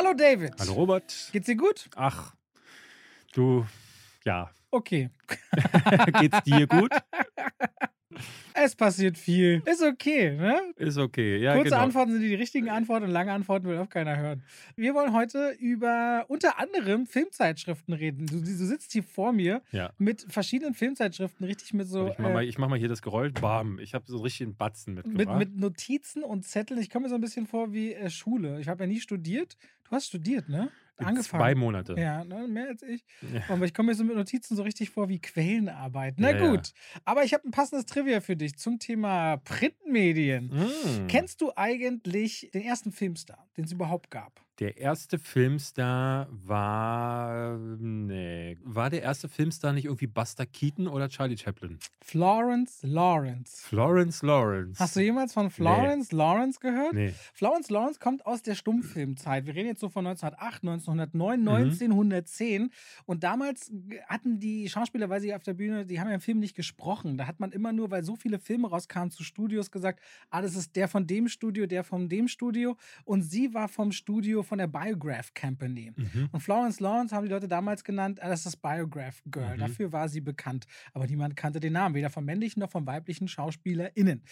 Hallo David. Hallo Robert. Geht's dir gut? Ach, du, ja. Okay. Geht's dir gut? Es passiert viel. Ist okay, ne? Ist okay, ja. Kurze genau. Antworten sind die richtigen Antworten und lange Antworten will auch keiner hören. Wir wollen heute über unter anderem Filmzeitschriften reden. Du, du sitzt hier vor mir Ja. mit verschiedenen Filmzeitschriften, richtig mit so. ich, mach mal, äh, ich mach mal hier das Geräusch. Bam. Ich habe so richtig einen Batzen mit, mitgebracht. mit Notizen und Zetteln. Ich komme mir so ein bisschen vor wie äh, Schule. Ich habe ja nie studiert. Du hast studiert, ne? Angefangen. Zwei Monate. Ja, ne, mehr als ich. Ja. Aber ich komme mir so mit Notizen so richtig vor wie Quellenarbeit. Na Ja, ja. gut. Aber ich habe ein passendes Trivia für dich zum Thema Printmedien. Mm. Kennst du eigentlich den ersten Filmstar, den es überhaupt gab? Der erste Filmstar war. Nee. War der erste Filmstar nicht irgendwie Buster Keaton oder Charlie Chaplin? Florence Lawrence. Florence Lawrence. Hast du jemals von Florence Lawrence gehört? Nee. Florence Lawrence kommt aus der Stummfilmzeit. Wir reden jetzt so von 1908, 1909, Mhm. 1910. Und damals hatten die Schauspieler, weil sie auf der Bühne, die haben ja im Film nicht gesprochen. Da hat man immer nur, weil so viele Filme rauskamen zu Studios, gesagt, ah, das ist der von dem Studio, der von dem Studio. Und sie war vom Studio von der Biograph Company. Mhm. Und Florence Lawrence haben die Leute damals genannt, ah, das ist das Biograph Girl. Mhm. Dafür war sie bekannt. Aber niemand kannte den Namen, weder von männlichen noch von weiblichen SchauspielerInnen.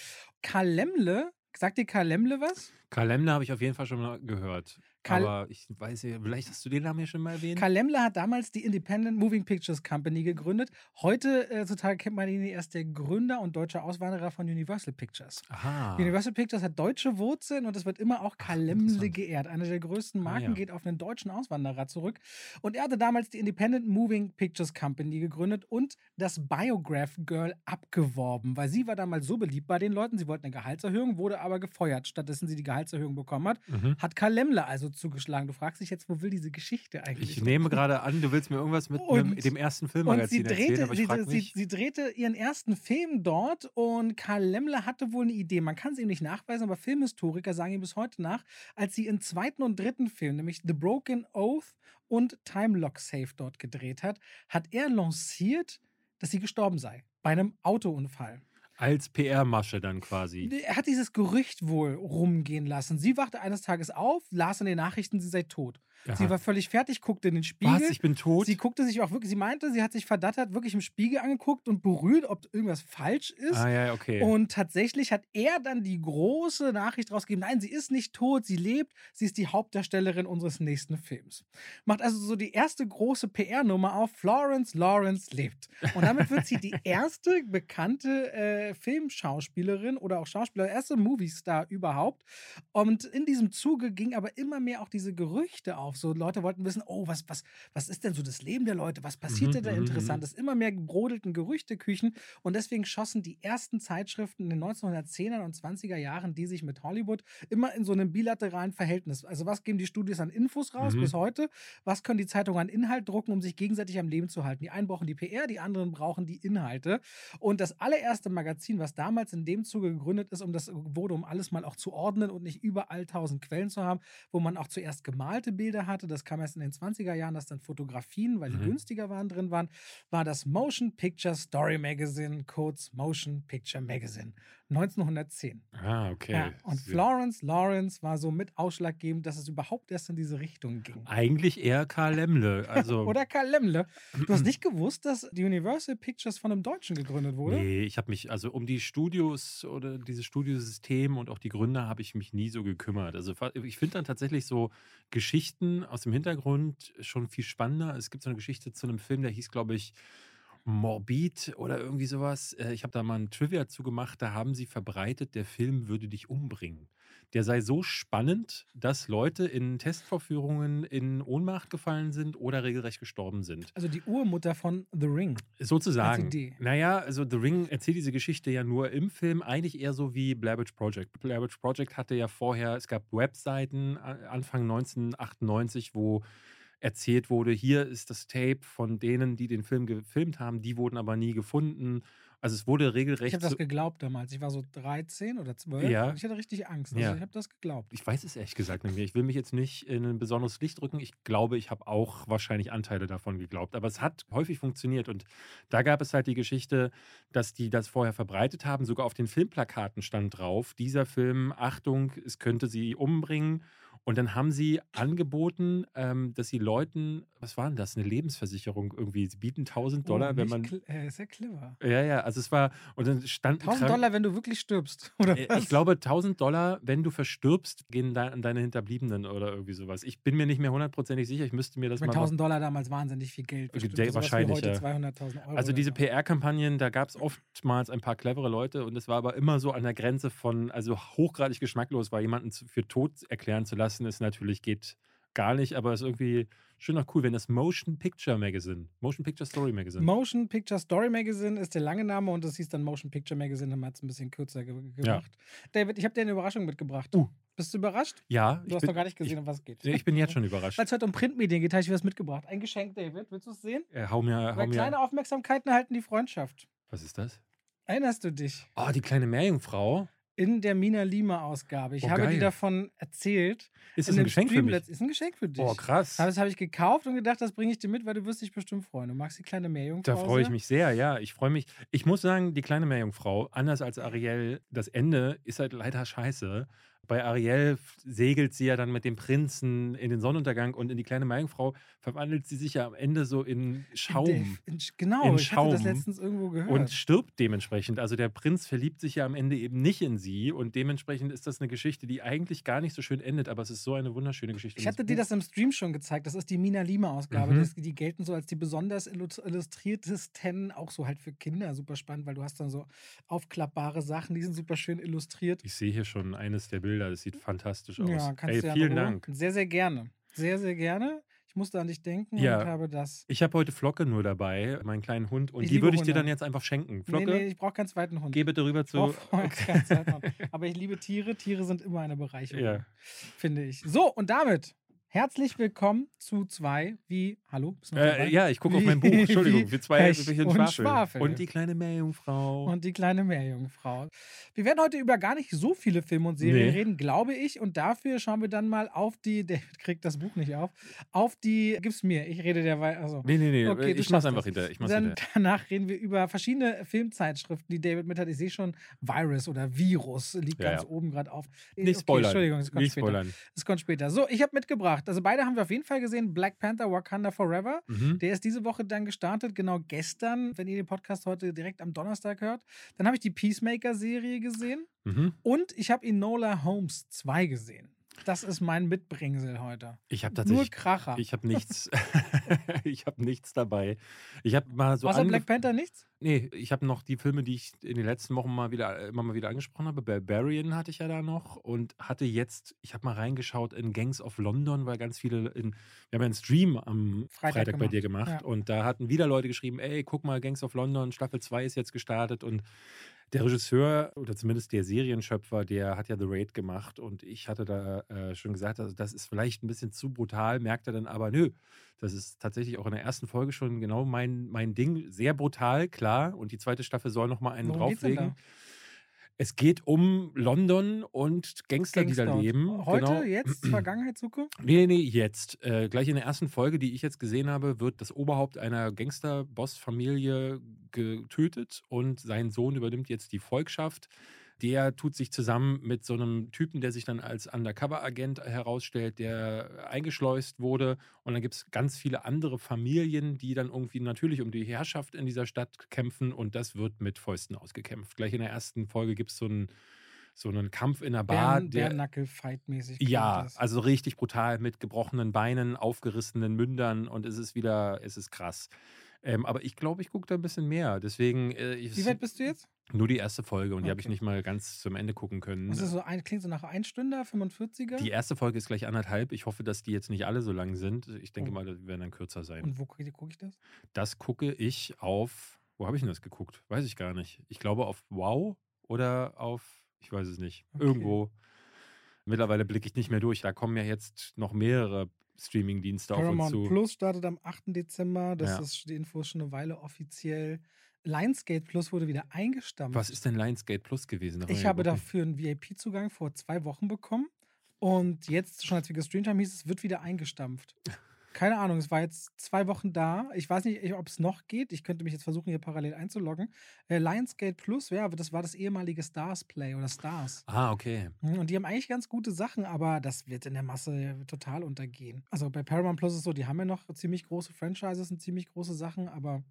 Karl Lemle, sagt dir Karl Lemle was? Karl Lemner habe ich auf jeden Fall schon mal gehört. Karl- Aber ich weiß ja, vielleicht hast du den Namen ja schon mal erwähnt. Karl Lemle hat damals die Independent Moving Pictures Company gegründet. Heute äh, zutage kennt man ihn erst der Gründer und deutscher Auswanderer von Universal Pictures. Aha. Universal Pictures hat deutsche Wurzeln und es wird immer auch Karl interessant. geehrt. Eine der größten Ah, Marken ja. geht auf einen deutschen Auswanderer zurück. Und er hatte damals die Independent Moving Pictures Company gegründet und das Biograph Girl abgeworben, weil sie war damals so beliebt bei den Leuten. Sie wollten eine Gehaltserhöhung, wurde aber gefeuert. Stattdessen sie die Gehaltserhöhung bekommen hat, Mhm. hat Karl Lemle also zugeschlagen. Du fragst dich jetzt, wo will diese Geschichte eigentlich? Ich nehme gerade an, du willst mir irgendwas mit Und- einem- dem ersten Und sie Filmmagazin erzählen, drehte, sie, sie, sie drehte ihren ersten Film dort und Karl Lemmler hatte wohl eine Idee. Man kann es ihm nicht nachweisen, aber Filmhistoriker sagen ihm bis heute nach, als sie ihren zweiten und dritten Film, nämlich The Broken Oath und Time Lock Safe dort gedreht hat, hat er lanciert, dass sie gestorben sei. Bei einem Autounfall. Als PR-Masche dann quasi. Er hat dieses Gerücht wohl rumgehen lassen. Sie wachte eines Tages auf, las in den Nachrichten, sie sei tot. Sie Aha. war völlig fertig, guckte in den Spiegel. Was? Ich bin tot? Sie guckte sich auch wirklich, sie meinte, sie hat sich verdattert, wirklich im Spiegel angeguckt und berührt, ob irgendwas falsch ist. ah, ja, okay. Und tatsächlich hat er dann die große Nachricht rausgegeben: Nein, sie ist nicht tot, sie lebt, sie ist die Hauptdarstellerin unseres nächsten Films. Macht also so die erste große PR-Nummer auf: Florence Lawrence lebt. Und damit wird sie die erste bekannte äh, Filmschauspielerin oder auch Schauspieler, erste Movie-Star überhaupt. Und in diesem Zuge ging aber immer mehr auch diese Gerüchte auf. So Leute wollten wissen: Oh, was, was, was ist denn so das Leben der Leute? Was passiert Mhm, denn da mhm, Interessantes? Immer mehr brodelten Gerüchteküchen. Und deswegen schossen die ersten Zeitschriften in den 1910er und 20er Jahren, die sich mit Hollywood immer in so einem bilateralen Verhältnis. Also was geben die Studios an Infos raus Mhm. bis heute? Was können die Zeitungen an Inhalt drucken, um sich gegenseitig am Leben zu halten? Die einen brauchen die PR, die anderen brauchen die Inhalte. Und das allererste Magazin, was damals in dem Zuge gegründet ist, um das wurde, um alles mal auch zu ordnen und nicht überall tausend Quellen zu haben, wo man auch zuerst gemalte Bilder hatte. Das kam erst in den 20er Jahren, dass dann Fotografien, weil die Mhm. günstiger waren, drin waren, war das Motion Picture Story Magazine, kurz Motion Picture Magazine, 1910. ah, okay. Ja, und Sie- Florence Lawrence war so mit ausschlaggebend, dass es überhaupt erst in diese Richtung ging. Eigentlich eher Karl Lemle. Also, Oder Karl Lemle. Du hast nicht gewusst, dass die Universal Pictures von einem Deutschen gegründet wurde? Nee, ich habe mich, also um die Studios oder dieses Studiosystem und auch die Gründer habe ich mich nie so gekümmert. Also ich finde dann tatsächlich so Geschichten aus dem Hintergrund schon viel spannender. Es gibt so eine Geschichte zu einem Film, der hieß, glaube ich, Morbid oder irgendwie sowas. Äh, Ich habe da mal ein Trivia zugemacht, da haben sie verbreitet, der Film würde dich umbringen. Der sei so spannend, dass Leute in Testvorführungen in Ohnmacht gefallen sind oder regelrecht gestorben sind. Also die Urmutter von The Ring. Sozusagen. Naja, also The Ring erzählt diese Geschichte ja nur im Film, eigentlich eher so wie Blair Witch Project. Blair Witch Project hatte ja vorher, es gab Webseiten Anfang 1998, wo erzählt wurde, hier ist das Tape von denen, die den Film gefilmt haben, die wurden aber nie gefunden. Also es wurde regelrecht. Ich habe das geglaubt damals. Ich war so 13 oder 12 Ja. ich hatte richtig Angst. Also Ja. ich habe das geglaubt. ich weiß es ehrlich gesagt nicht mehr. Ich will mich jetzt nicht in ein besonderes Licht drücken. Ich glaube, ich habe auch wahrscheinlich Anteile davon geglaubt. Aber es hat häufig funktioniert. Und da gab es halt die Geschichte, dass die das vorher verbreitet haben. Sogar auf den Filmplakaten stand drauf, dieser Film, Achtung, es könnte sie umbringen. Und dann haben sie angeboten, ähm, dass sie Leuten, was war denn das, eine Lebensversicherung irgendwie, sie bieten 1000 Dollar, oh, wenn man. äh, ist ja clever. Ja, ja, also es war, und dann stand ein 1000 Krank- Dollar, wenn du wirklich stirbst. Oder Äh, was? Ich glaube, 1000 Dollar, wenn du verstirbst, gehen da an deine Hinterbliebenen oder irgendwie sowas. Ich bin mir nicht mehr hundertprozentig sicher. Ich müsste mir das meine, mal. 1000 Dollar damals wahnsinnig viel Geld. Bestimmt wie wahrscheinlich, ja. 200.000 Euro. Also diese. PR-Kampagnen, da gab es oftmals ein paar clevere Leute und es war aber immer so an der Grenze von, also hochgradig geschmacklos, weil jemanden für tot erklären zu lassen, ist natürlich, geht gar nicht, aber ist irgendwie schön auch cool, wenn das Motion Picture Magazine, Motion Picture Story Magazine. Motion Picture Story Magazine ist der lange Name und das hieß dann Motion Picture Magazine, haben wir es ein bisschen kürzer ge gemacht. David, ich habe dir eine Überraschung mitgebracht. Uh. Bist du überrascht? ja, Du ich hast bin, noch gar nicht gesehen, um was es geht. ich, ich bin jetzt schon überrascht. Weil es heute um Printmedien geht, habe ich was mitgebracht. Ein Geschenk, David. Willst du es sehen? Äh, hau mir, hau Weil mir. kleine Aufmerksamkeiten erhalten die Freundschaft. Was ist das? Erinnerst du dich? Oh, die kleine Meerjungfrau. In der Mina Lima Ausgabe. Ich Oh, habe dir geil. davon erzählt. Ist das ein Geschenk für Stream mich? Ist ein Geschenk für dich. Oh, krass. Das habe ich gekauft und gedacht, das bringe ich dir mit, weil du wirst dich bestimmt freuen. Du magst die kleine Meerjungfrau. Da freue ich mich sehr, ja. Ich freue mich. Ich muss sagen, die kleine Meerjungfrau, anders als Ariel, das Ende ist halt leider scheiße. Bei Ariel segelt sie ja dann mit dem Prinzen in den Sonnenuntergang und in die kleine Meerjungfrau verwandelt sie sich ja am Ende so in Schaum. In, in, genau, In ich hatte das Schaum. letztens irgendwo gehört. Und stirbt dementsprechend. Also der Prinz verliebt sich ja am Ende eben nicht in sie. Und dementsprechend ist das eine Geschichte, die eigentlich gar nicht so schön endet, aber es ist so eine wunderschöne Geschichte. ich hatte dir das im Stream schon gezeigt. Das ist die Mina Lima-Ausgabe. Mhm. Die gelten so als die besonders illus- illustriertesten, auch so halt für Kinder super spannend, weil du hast dann so aufklappbare Sachen, die sind super schön illustriert. Ich sehe hier schon eines der Bilder, das sieht fantastisch aus. Ja, kannst Ey, du vielen Dank. Sehr, sehr gerne. Sehr, sehr gerne. Ich musste an dich denken Ja. und habe das. Ich habe heute Flocke nur dabei, meinen kleinen Hund, und Ich die würde ich dir Hunde. dann jetzt einfach schenken. Nee, Flocke, nee, ich brauche keinen zweiten Hund. geh bitte rüber Ich zu. Hund. Aber ich liebe Tiere. Tiere sind immer eine Bereicherung, Ja. finde ich. So, und damit herzlich willkommen zu zwei wie. Hallo? Äh, ja, ich gucke auf mein Buch. Entschuldigung, wie für zwei Pech und Schwafel. Schwafel. Und die kleine Meerjungfrau. Und die kleine Meerjungfrau. Wir werden heute über gar nicht so viele Filme und Serien Nee. reden, glaube ich. Und dafür schauen wir dann mal auf die. David kriegt das Buch nicht auf. Auf die. Gib's mir. Ich rede derweil. Also. nee, nee, nee, Okay, ich mach's einfach das. hinterher. Ich mach's Dann hinterher. danach reden wir über verschiedene Filmzeitschriften, die David mit hat. Ich sehe schon Virus oder Virus liegt Ja, ganz ja. oben gerade auf. Nicht Okay, spoilern. Entschuldigung, es kommt Nicht später. spoilern. Es kommt später. So, ich habe mitgebracht. Also beide haben wir auf jeden Fall gesehen. Black Panther, Wakanda Forever. Mhm. Der ist diese Woche dann gestartet, genau gestern, wenn ihr den Podcast heute direkt am Donnerstag hört. Dann habe ich die Peacemaker-Serie gesehen Mhm. und ich habe Enola Holmes 2 gesehen. Das ist mein Mitbringsel heute. Ich habe Nur tatsächlich. Kracher. Ich habe nichts. ich habe nichts dabei. Ich habe mal so Außer Black Panther nichts? Nee, ich habe noch die Filme, die ich in den letzten Wochen mal wieder immer mal wieder angesprochen habe. Barbarian hatte ich ja da noch und hatte jetzt, ich habe mal reingeschaut in Gangs of London, weil ganz viele in, wir haben ja einen Stream am Freitag Freitag, bei gemacht, dir gemacht ja. und da hatten wieder Leute geschrieben, ey, guck mal, Gangs of London, Staffel 2 ist jetzt gestartet und der Regisseur oder zumindest der Serienschöpfer, der hat ja The Raid gemacht und ich hatte da äh, schon gesagt, also das ist vielleicht ein bisschen zu brutal, merkt er dann aber, nö, das ist tatsächlich auch in der ersten Folge schon genau mein, mein Ding. Sehr brutal, klar. Und die zweite Staffel soll nochmal einen Worum drauflegen. Es geht um London und Gangster, die da Gangster. leben. Heute, genau. jetzt, Vergangenheit, Zukunft? Nee, nee, jetzt. Äh, gleich in der ersten Folge, die ich jetzt gesehen habe, wird das Oberhaupt einer Gangster-Boss-Familie getötet und sein Sohn übernimmt jetzt die Volkschaft. Der tut sich zusammen mit so einem Typen, der sich dann als Undercover-Agent herausstellt, der eingeschleust wurde. Und dann gibt es ganz viele andere Familien, die dann irgendwie natürlich um die Herrschaft in dieser Stadt kämpfen. Und das wird mit Fäusten ausgekämpft. Gleich in der ersten Folge gibt es so einen, so einen Kampf in der Bar. Bären, der, Bärnackel-Fight-mäßig. ja, das. also richtig brutal mit gebrochenen Beinen, aufgerissenen Mündern und es ist wieder, es ist krass. Ähm, aber ich glaube, ich gucke da ein bisschen mehr. Deswegen äh, Wie weit bist du jetzt? nur die erste Folge und die habe ich Okay. nicht mal ganz zum Ende gucken können. Das ist so ein, klingt so nach 1 Stunde, 45er. Die erste Folge ist gleich anderthalb. Ich hoffe, dass die jetzt nicht alle so lang sind. Ich denke Oh. mal, die werden dann kürzer sein. Und wo gucke guck ich das? Das gucke ich auf. Wo habe ich denn das geguckt? Weiß ich gar nicht. Ich glaube auf Wow oder auf, ich weiß es nicht. Okay. Irgendwo. Mittlerweile blicke ich nicht mehr durch. Da kommen ja jetzt noch mehrere Streaming-Dienste auf uns Paramount zu. Plus startet am 8. Dezember. Das Ja. ist die Info ist schon eine Weile offiziell. Lionsgate Plus wurde wieder eingestampft. Was ist denn Lionsgate Plus gewesen? Ich habe dafür einen VIP-Zugang vor zwei Wochen bekommen. Und jetzt, schon als wir gestreamt haben, hieß es wird wieder eingestampft. Keine Ahnung, es war jetzt zwei Wochen da. Ich weiß nicht, ob es noch geht. Ich könnte mich jetzt versuchen, hier parallel einzuloggen. Äh, Lionsgate Plus, ja, das war das ehemalige Stars Play oder Stars. Ah, okay. Mhm, und die haben eigentlich ganz gute Sachen, aber das wird in der Masse total untergehen. Also bei Paramount Plus ist es so, die haben ja noch ziemlich große Franchises und ziemlich große Sachen, aber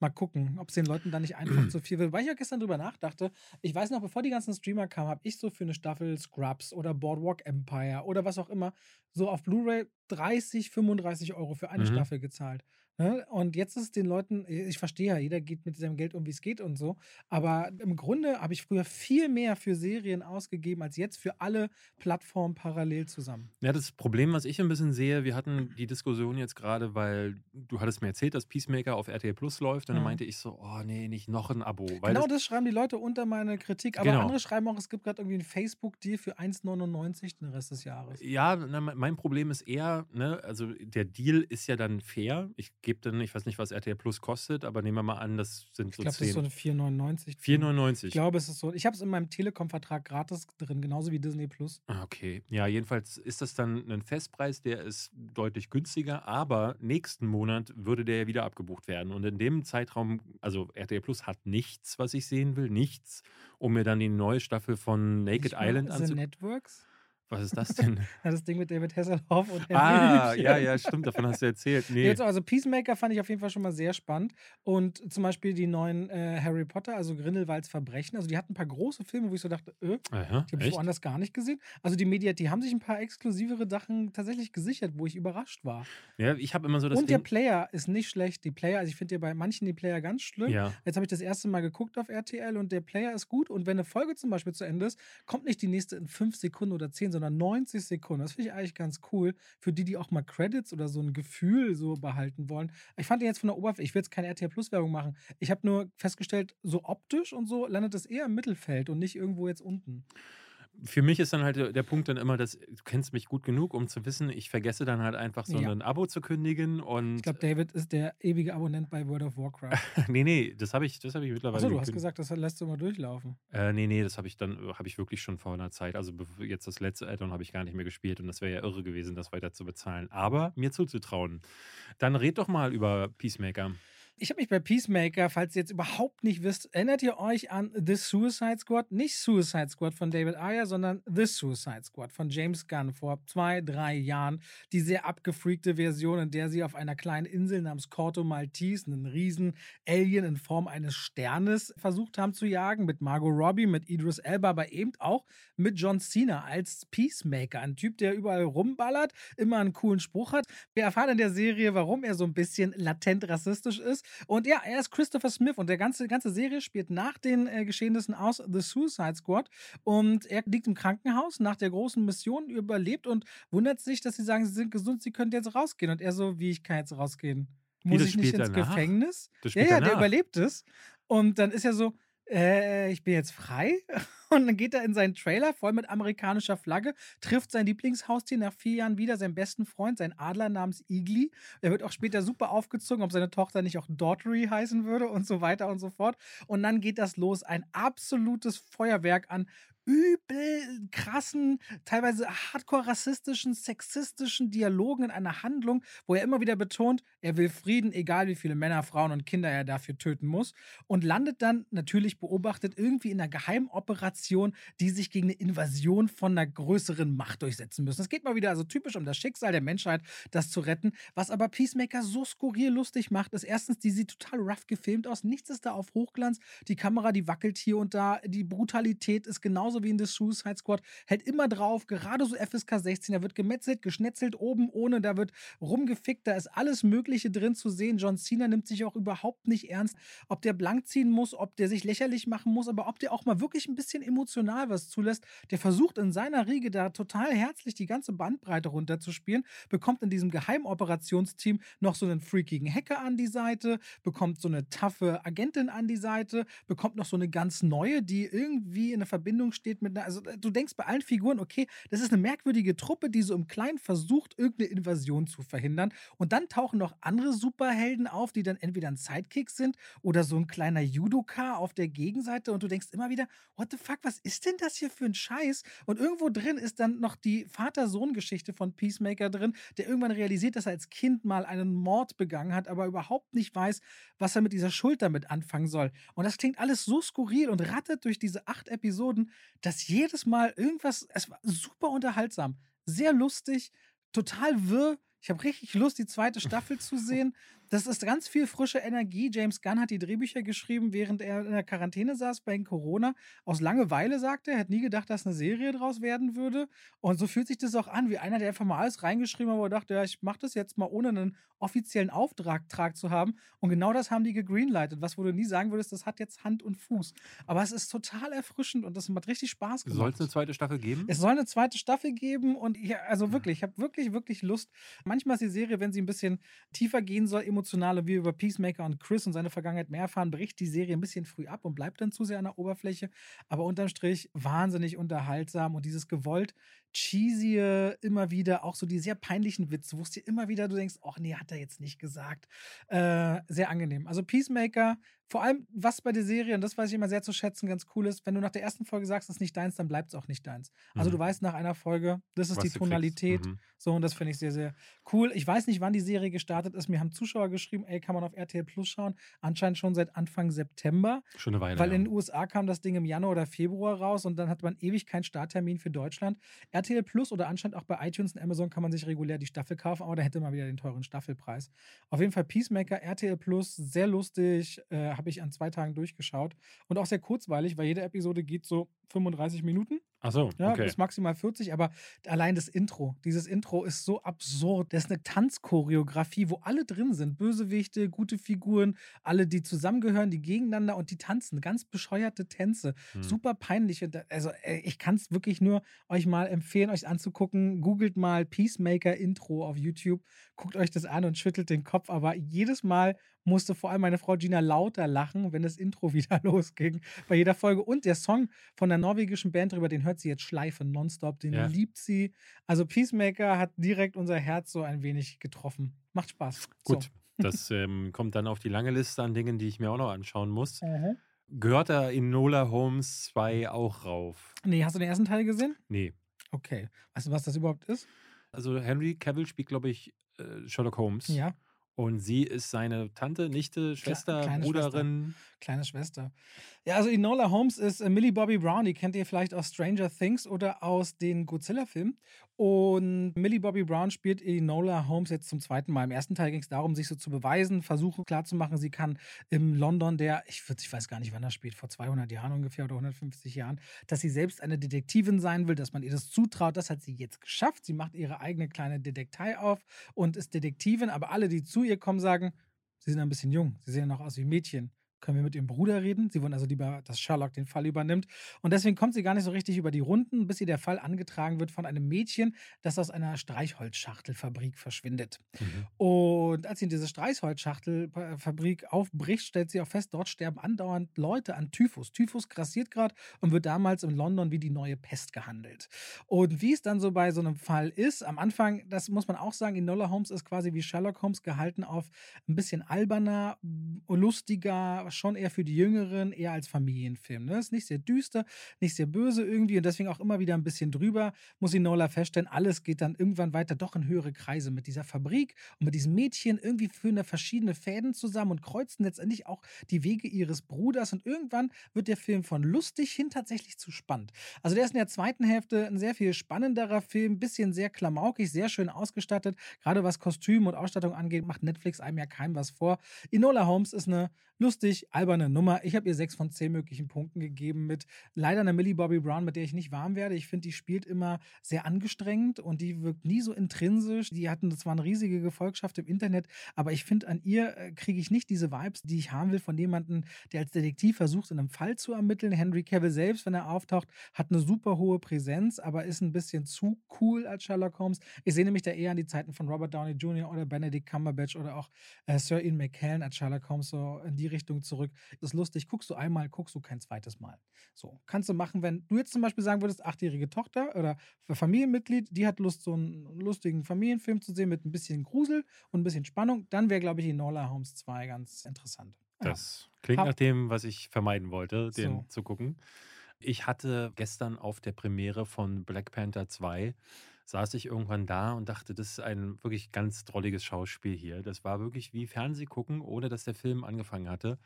mal gucken, ob es den Leuten da nicht einfach zu viel wird. Weil ich ja gestern drüber nachdachte, ich weiß noch, bevor die ganzen Streamer kamen, habe ich so für eine Staffel Scrubs oder Boardwalk Empire oder was auch immer so auf Blu-ray 30, 35 Euro für eine Mhm. Staffel gezahlt. Ne? Und jetzt ist es den Leuten, ich verstehe ja, jeder geht mit seinem Geld um, wie es geht und so. Aber im Grunde habe ich früher viel mehr für Serien ausgegeben, als jetzt für alle Plattformen parallel zusammen. Ja, das Problem, was ich ein bisschen sehe, wir hatten die Diskussion jetzt gerade, weil du hattest mir erzählt, dass Peacemaker auf RTL Plus läuft. Und dann Mhm. meinte ich so, oh nee, nicht noch ein Abo. Weil genau das, das schreiben die Leute unter meine Kritik. Aber Genau. andere schreiben auch, es gibt gerade irgendwie einen Facebook-Deal für 1,99 den Rest des Jahres. Ja, na, me- mein Problem ist eher, ne, also der Deal ist ja dann fair. Ich gebe dann, ich weiß nicht, was RTL Plus kostet, aber nehmen wir mal an, das sind Ich so glaube, das ist so 10. eine 4,99. 4,99. Ich glaube, es ist so. Ich habe es in meinem Telekom-Vertrag gratis drin, genauso wie Disney Plus. Ah, Okay, ja, jedenfalls ist das dann ein Festpreis, der ist deutlich günstiger, aber nächsten Monat würde der ja wieder abgebucht werden. Und in dem Zeitraum, also RTL Plus hat nichts, was ich sehen will, nichts, um mir dann die neue Staffel von Naked mal Island anzugucken. Networks? Was ist das denn? Das Ding mit David Hasselhoff und Henry ah, Hübchen. ja, ja, stimmt, davon hast du erzählt. Nee. Jetzt, also Peacemaker fand ich auf jeden Fall schon mal sehr spannend. Und zum Beispiel die neuen äh, Harry Potter, also Grindelwalds Verbrechen. Also die hatten ein paar große Filme, wo ich so dachte, äh, Aha, die habe ich woanders gar nicht gesehen. Also die Media, die haben sich ein paar exklusivere Sachen tatsächlich gesichert, wo ich überrascht war. Ja, ich habe immer so das und der Ding. Player ist nicht schlecht. Die Player, also ich finde ja bei manchen die Player ganz schlimm. Ja, Jetzt habe ich das erste Mal geguckt auf RTL und der Player ist gut. Und wenn eine Folge zum Beispiel zu Ende ist, kommt nicht die nächste in 5 Sekunden oder 10, sondern 90 Sekunden. Das finde ich eigentlich ganz cool. Für die, die auch mal Credits oder so ein Gefühl so behalten wollen. Ich fand jetzt von der Oberfläche, ich will jetzt keine RTL Plus Werbung machen. Ich habe nur festgestellt, so optisch und so landet es eher im Mittelfeld und nicht irgendwo jetzt unten. Für mich ist dann halt der Punkt dann immer, dass du kennst mich gut genug, um zu wissen, ich vergesse dann halt einfach so Ja. ein Abo zu kündigen und Ich glaube, David ist der ewige Abonnent bei World of Warcraft. nee, nee, das habe ich, das habe ich mittlerweile Achso, du hast gesagt, das lässt du mal durchlaufen. Äh, nee, nee, das habe ich dann, habe ich wirklich schon vor einer Zeit. Also jetzt das letzte Addon habe ich gar nicht mehr gespielt und das wäre ja irre gewesen, das weiter zu bezahlen. Aber mir zuzutrauen. Dann red doch mal über Peacemaker. Ich habe mich bei Peacemaker, falls ihr jetzt überhaupt nicht wisst, erinnert ihr euch an The Suicide Squad? Nicht Suicide Squad von David Ayer, sondern The Suicide Squad von James Gunn vor zwei, drei Jahren. Die sehr abgefreakte Version, in der sie auf einer kleinen Insel namens Corto Maltese einen riesen Alien in Form eines Sternes versucht haben zu jagen. Mit Margot Robbie, mit Idris Elba, aber eben auch mit John Cena als Peacemaker. Ein Typ, der überall rumballert, immer einen coolen Spruch hat. Wir erfahren in der Serie, warum er so ein bisschen latent rassistisch ist. Und ja, er ist Christopher Smith und der ganze, ganze Serie spielt nach den äh, Geschehnissen aus The Suicide Squad. Und er liegt im Krankenhaus nach der großen Mission, überlebt und wundert sich, dass sie sagen, sie sind gesund, sie können jetzt rausgehen. Und er so, wie ich kann jetzt rausgehen? Muss ich nicht ins danach? Gefängnis? Ja, ja, der danach. überlebt es. Und dann ist er so, äh, ich bin jetzt frei. Und dann geht er in seinen Trailer voll mit amerikanischer Flagge, trifft sein Lieblingshaustier nach vier Jahren wieder, seinen besten Freund, seinen Adler namens Igli. Er wird auch später super aufgezogen, ob seine Tochter nicht auch Daughtery heißen würde und so weiter und so fort. Und dann geht das los. Ein absolutes Feuerwerk an übel krassen, teilweise hardcore rassistischen, sexistischen Dialogen in einer Handlung, wo er immer wieder betont, er will Frieden, egal wie viele Männer, Frauen und Kinder er dafür töten muss. Und landet dann natürlich beobachtet irgendwie in einer Geheimoperation, die sich gegen eine Invasion von einer größeren Macht durchsetzen müssen. Es geht mal wieder also typisch um das Schicksal der Menschheit, das zu retten. Was aber Peacemaker so skurril lustig macht, ist erstens, die sieht total rough gefilmt aus. Nichts ist da auf Hochglanz. Die Kamera, die wackelt hier und da. Die Brutalität ist genauso wie in The Suicide Squad. Hält immer drauf, gerade so FSK 16. Da wird gemetzelt, geschnetzelt, oben ohne, da wird rumgefickt. Da ist alles Mögliche drin zu sehen. John Cena nimmt sich auch überhaupt nicht ernst. Ob der blank ziehen muss, ob der sich lächerlich machen muss, aber ob der auch mal wirklich ein bisschen emotional was zulässt. Der versucht in seiner Riege da total herzlich die ganze Bandbreite runterzuspielen, bekommt in diesem Geheimoperationsteam noch so einen freakigen Hacker an die Seite, bekommt so eine taffe Agentin an die Seite, bekommt noch so eine ganz neue, die irgendwie in einer Verbindung steht steht mit einer, also du denkst bei allen Figuren, okay, das ist eine merkwürdige Truppe, die so im Kleinen versucht, irgendeine Invasion zu verhindern. Und dann tauchen noch andere Superhelden auf, die dann entweder ein Sidekick sind oder so ein kleiner Judoka auf der Gegenseite. Und du denkst immer wieder, what the fuck, was ist denn das hier für ein Scheiß? Und irgendwo drin ist dann noch die Vater-Sohn-Geschichte von Peacemaker drin, der irgendwann realisiert, dass er als Kind mal einen Mord begangen hat, aber überhaupt nicht weiß, was er mit dieser Schuld damit anfangen soll. Und das klingt alles so skurril und rattet durch diese acht Episoden, dass jedes Mal irgendwas, es war super unterhaltsam, sehr lustig, total wirr. Ich habe richtig Lust, die zweite Staffel zu sehen. Das ist ganz viel frische Energie. James Gunn hat die Drehbücher geschrieben, während er in der Quarantäne saß bei Corona. Aus Langeweile sagte er, hätte nie gedacht, dass eine Serie draus werden würde. Und so fühlt sich das auch an, wie einer, der einfach mal alles reingeschrieben hat, wo er dachte, ja, ich mache das jetzt mal ohne einen offiziellen Auftrag zu haben. Und genau das haben die gegreenlightet, was wo du nie sagen würdest, das hat jetzt Hand und Fuß. Aber es ist total erfrischend und das macht richtig Spaß gemacht. Soll es eine zweite Staffel geben? Es soll eine zweite Staffel geben und ich, also wirklich, ich habe wirklich, wirklich Lust. Manchmal ist die Serie, wenn sie ein bisschen tiefer gehen soll, emotionaler, wie über Peacemaker und Chris und seine Vergangenheit mehr erfahren, bricht die Serie ein bisschen früh ab und bleibt dann zu sehr an der Oberfläche. Aber unterm Strich wahnsinnig unterhaltsam und dieses gewollt cheesy, immer wieder auch so die sehr peinlichen Witze, wo es dir immer wieder, du denkst, ach nee, hat er jetzt nicht gesagt. Äh, sehr angenehm. Also Peacemaker, vor allem, was bei der Serie, und das weiß ich immer sehr zu schätzen, ganz cool ist, wenn du nach der ersten Folge sagst, es ist nicht deins, dann bleibt es auch nicht deins. Also mhm. du weißt nach einer Folge, das ist was die Tonalität. Mhm. So, und das finde ich sehr, sehr cool. Ich weiß nicht, wann die Serie gestartet ist. Mir haben Zuschauer geschrieben, ey, kann man auf RTL Plus schauen. Anscheinend schon seit Anfang September. Schon eine Weile. Weil ja. in den USA kam das Ding im Januar oder Februar raus und dann hat man ewig keinen Starttermin für Deutschland. RTL Plus oder anscheinend auch bei iTunes und Amazon kann man sich regulär die Staffel kaufen, aber da hätte man wieder den teuren Staffelpreis. Auf jeden Fall Peacemaker, RTL Plus, sehr lustig, äh, habe ich an zwei Tagen durchgeschaut und auch sehr kurzweilig, weil jede Episode geht so 35 Minuten. Ach so, ja, okay. bis maximal 40, aber allein das Intro, dieses Intro ist so absurd. Das ist eine Tanzchoreografie, wo alle drin sind. Bösewichte, gute Figuren, alle, die zusammengehören, die gegeneinander und die tanzen. Ganz bescheuerte Tänze. Hm. Super peinlich. Also, ich kann es wirklich nur euch mal empfehlen, euch anzugucken. Googelt mal Peacemaker Intro auf YouTube. Guckt euch das an und schüttelt den Kopf. Aber jedes Mal musste vor allem meine Frau Gina lauter lachen, wenn das Intro wieder losging bei jeder Folge. Und der Song von der norwegischen Band drüber, den hört sie jetzt schleifen nonstop, den ja. liebt sie. Also Peacemaker hat direkt unser Herz so ein wenig getroffen. Macht Spaß. Gut, so. das ähm, kommt dann auf die lange Liste an Dingen, die ich mir auch noch anschauen muss. Mhm. Gehört da in Nola Holmes 2 auch rauf? Nee, hast du den ersten Teil gesehen? Nee. Okay. Weißt du, was das überhaupt ist? Also Henry Cavill spielt, glaube ich, äh, Sherlock Holmes. Ja. Und sie ist seine Tante, Nichte, Schwester, Kle Bruderin. Schwester. Kleine Schwester. Ja, also Enola Holmes ist äh, Millie Bobby Brown, die kennt ihr vielleicht aus Stranger Things oder aus den Godzilla-Filmen. Und Millie Bobby Brown spielt Enola Holmes jetzt zum zweiten Mal. Im ersten Teil ging es darum, sich so zu beweisen, versuchen klarzumachen, sie kann im London, der, ich, ich weiß gar nicht, wann das spielt, vor 200 Jahren ungefähr oder 150 Jahren, dass sie selbst eine Detektivin sein will, dass man ihr das zutraut. Das hat sie jetzt geschafft. Sie macht ihre eigene kleine Detektei auf und ist Detektivin. Aber alle, die zu ihr kommen, sagen, sie sind ein bisschen jung. Sie sehen noch aus wie Mädchen können wir mit ihrem Bruder reden. Sie wollen also lieber, dass Sherlock den Fall übernimmt. Und deswegen kommt sie gar nicht so richtig über die Runden, bis ihr der Fall angetragen wird von einem Mädchen, das aus einer Streichholzschachtelfabrik verschwindet. Mhm. Und als sie in diese Streichholzschachtelfabrik aufbricht, stellt sie auch fest, dort sterben andauernd Leute an Typhus. Typhus grassiert gerade und wird damals in London wie die neue Pest gehandelt. Und wie es dann so bei so einem Fall ist, am Anfang, das muss man auch sagen, Enola Holmes ist quasi wie Sherlock Holmes gehalten auf ein bisschen alberner, lustiger, schon eher für die Jüngeren, eher als Familienfilm. Ne? Ist nicht sehr düster, nicht sehr böse irgendwie und deswegen auch immer wieder ein bisschen drüber. Muss ich Nola feststellen, alles geht dann irgendwann weiter doch in höhere Kreise mit dieser Fabrik und mit diesem Mädchen. Irgendwie führen da verschiedene Fäden zusammen und kreuzen letztendlich auch die Wege ihres Bruders und irgendwann wird der Film von lustig hin tatsächlich zu spannend. Also der ist in der zweiten Hälfte ein sehr viel spannenderer Film, bisschen sehr klamaukig, sehr schön ausgestattet. Gerade was Kostüm und Ausstattung angeht, macht Netflix einem ja keinem was vor. Enola Holmes ist eine lustig, alberne Nummer. Ich habe ihr sechs von zehn möglichen Punkten gegeben mit leider einer Millie Bobby Brown, mit der ich nicht warm werde. Ich finde, die spielt immer sehr angestrengt und die wirkt nie so intrinsisch. Die hatten zwar eine riesige Gefolgschaft im Internet, aber ich finde, an ihr äh, kriege ich nicht diese Vibes, die ich haben will von jemandem, der als Detektiv versucht, in einem Fall zu ermitteln. Henry Cavill selbst, wenn er auftaucht, hat eine super hohe Präsenz, aber ist ein bisschen zu cool als Sherlock Holmes. Ich sehe nämlich da eher an die Zeiten von Robert Downey Jr. oder Benedict Cumberbatch oder auch äh, Sir Ian McKellen als Sherlock Holmes so in die Richtung zurück. Ist lustig, guckst du einmal, guckst du kein zweites Mal. So, kannst du machen, wenn du jetzt zum Beispiel sagen würdest, achtjährige Tochter oder Familienmitglied, die hat Lust, so einen lustigen Familienfilm zu sehen mit ein bisschen Grusel und ein bisschen Spannung, dann wäre, glaube ich, Enola Holmes 2 ganz interessant. Das klingt Hab- nach dem, was ich vermeiden wollte, den So. zu gucken. Ich hatte gestern auf der Premiere von Black Panther 2 saß ich irgendwann da und dachte, das ist ein wirklich ganz drolliges Schauspiel hier. Das war wirklich wie Fernsehgucken, ohne dass der Film angefangen hatte.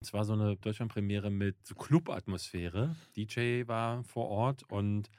Es war so eine Deutschlandpremiere mit so Club-Atmosphäre. DJ war vor Ort und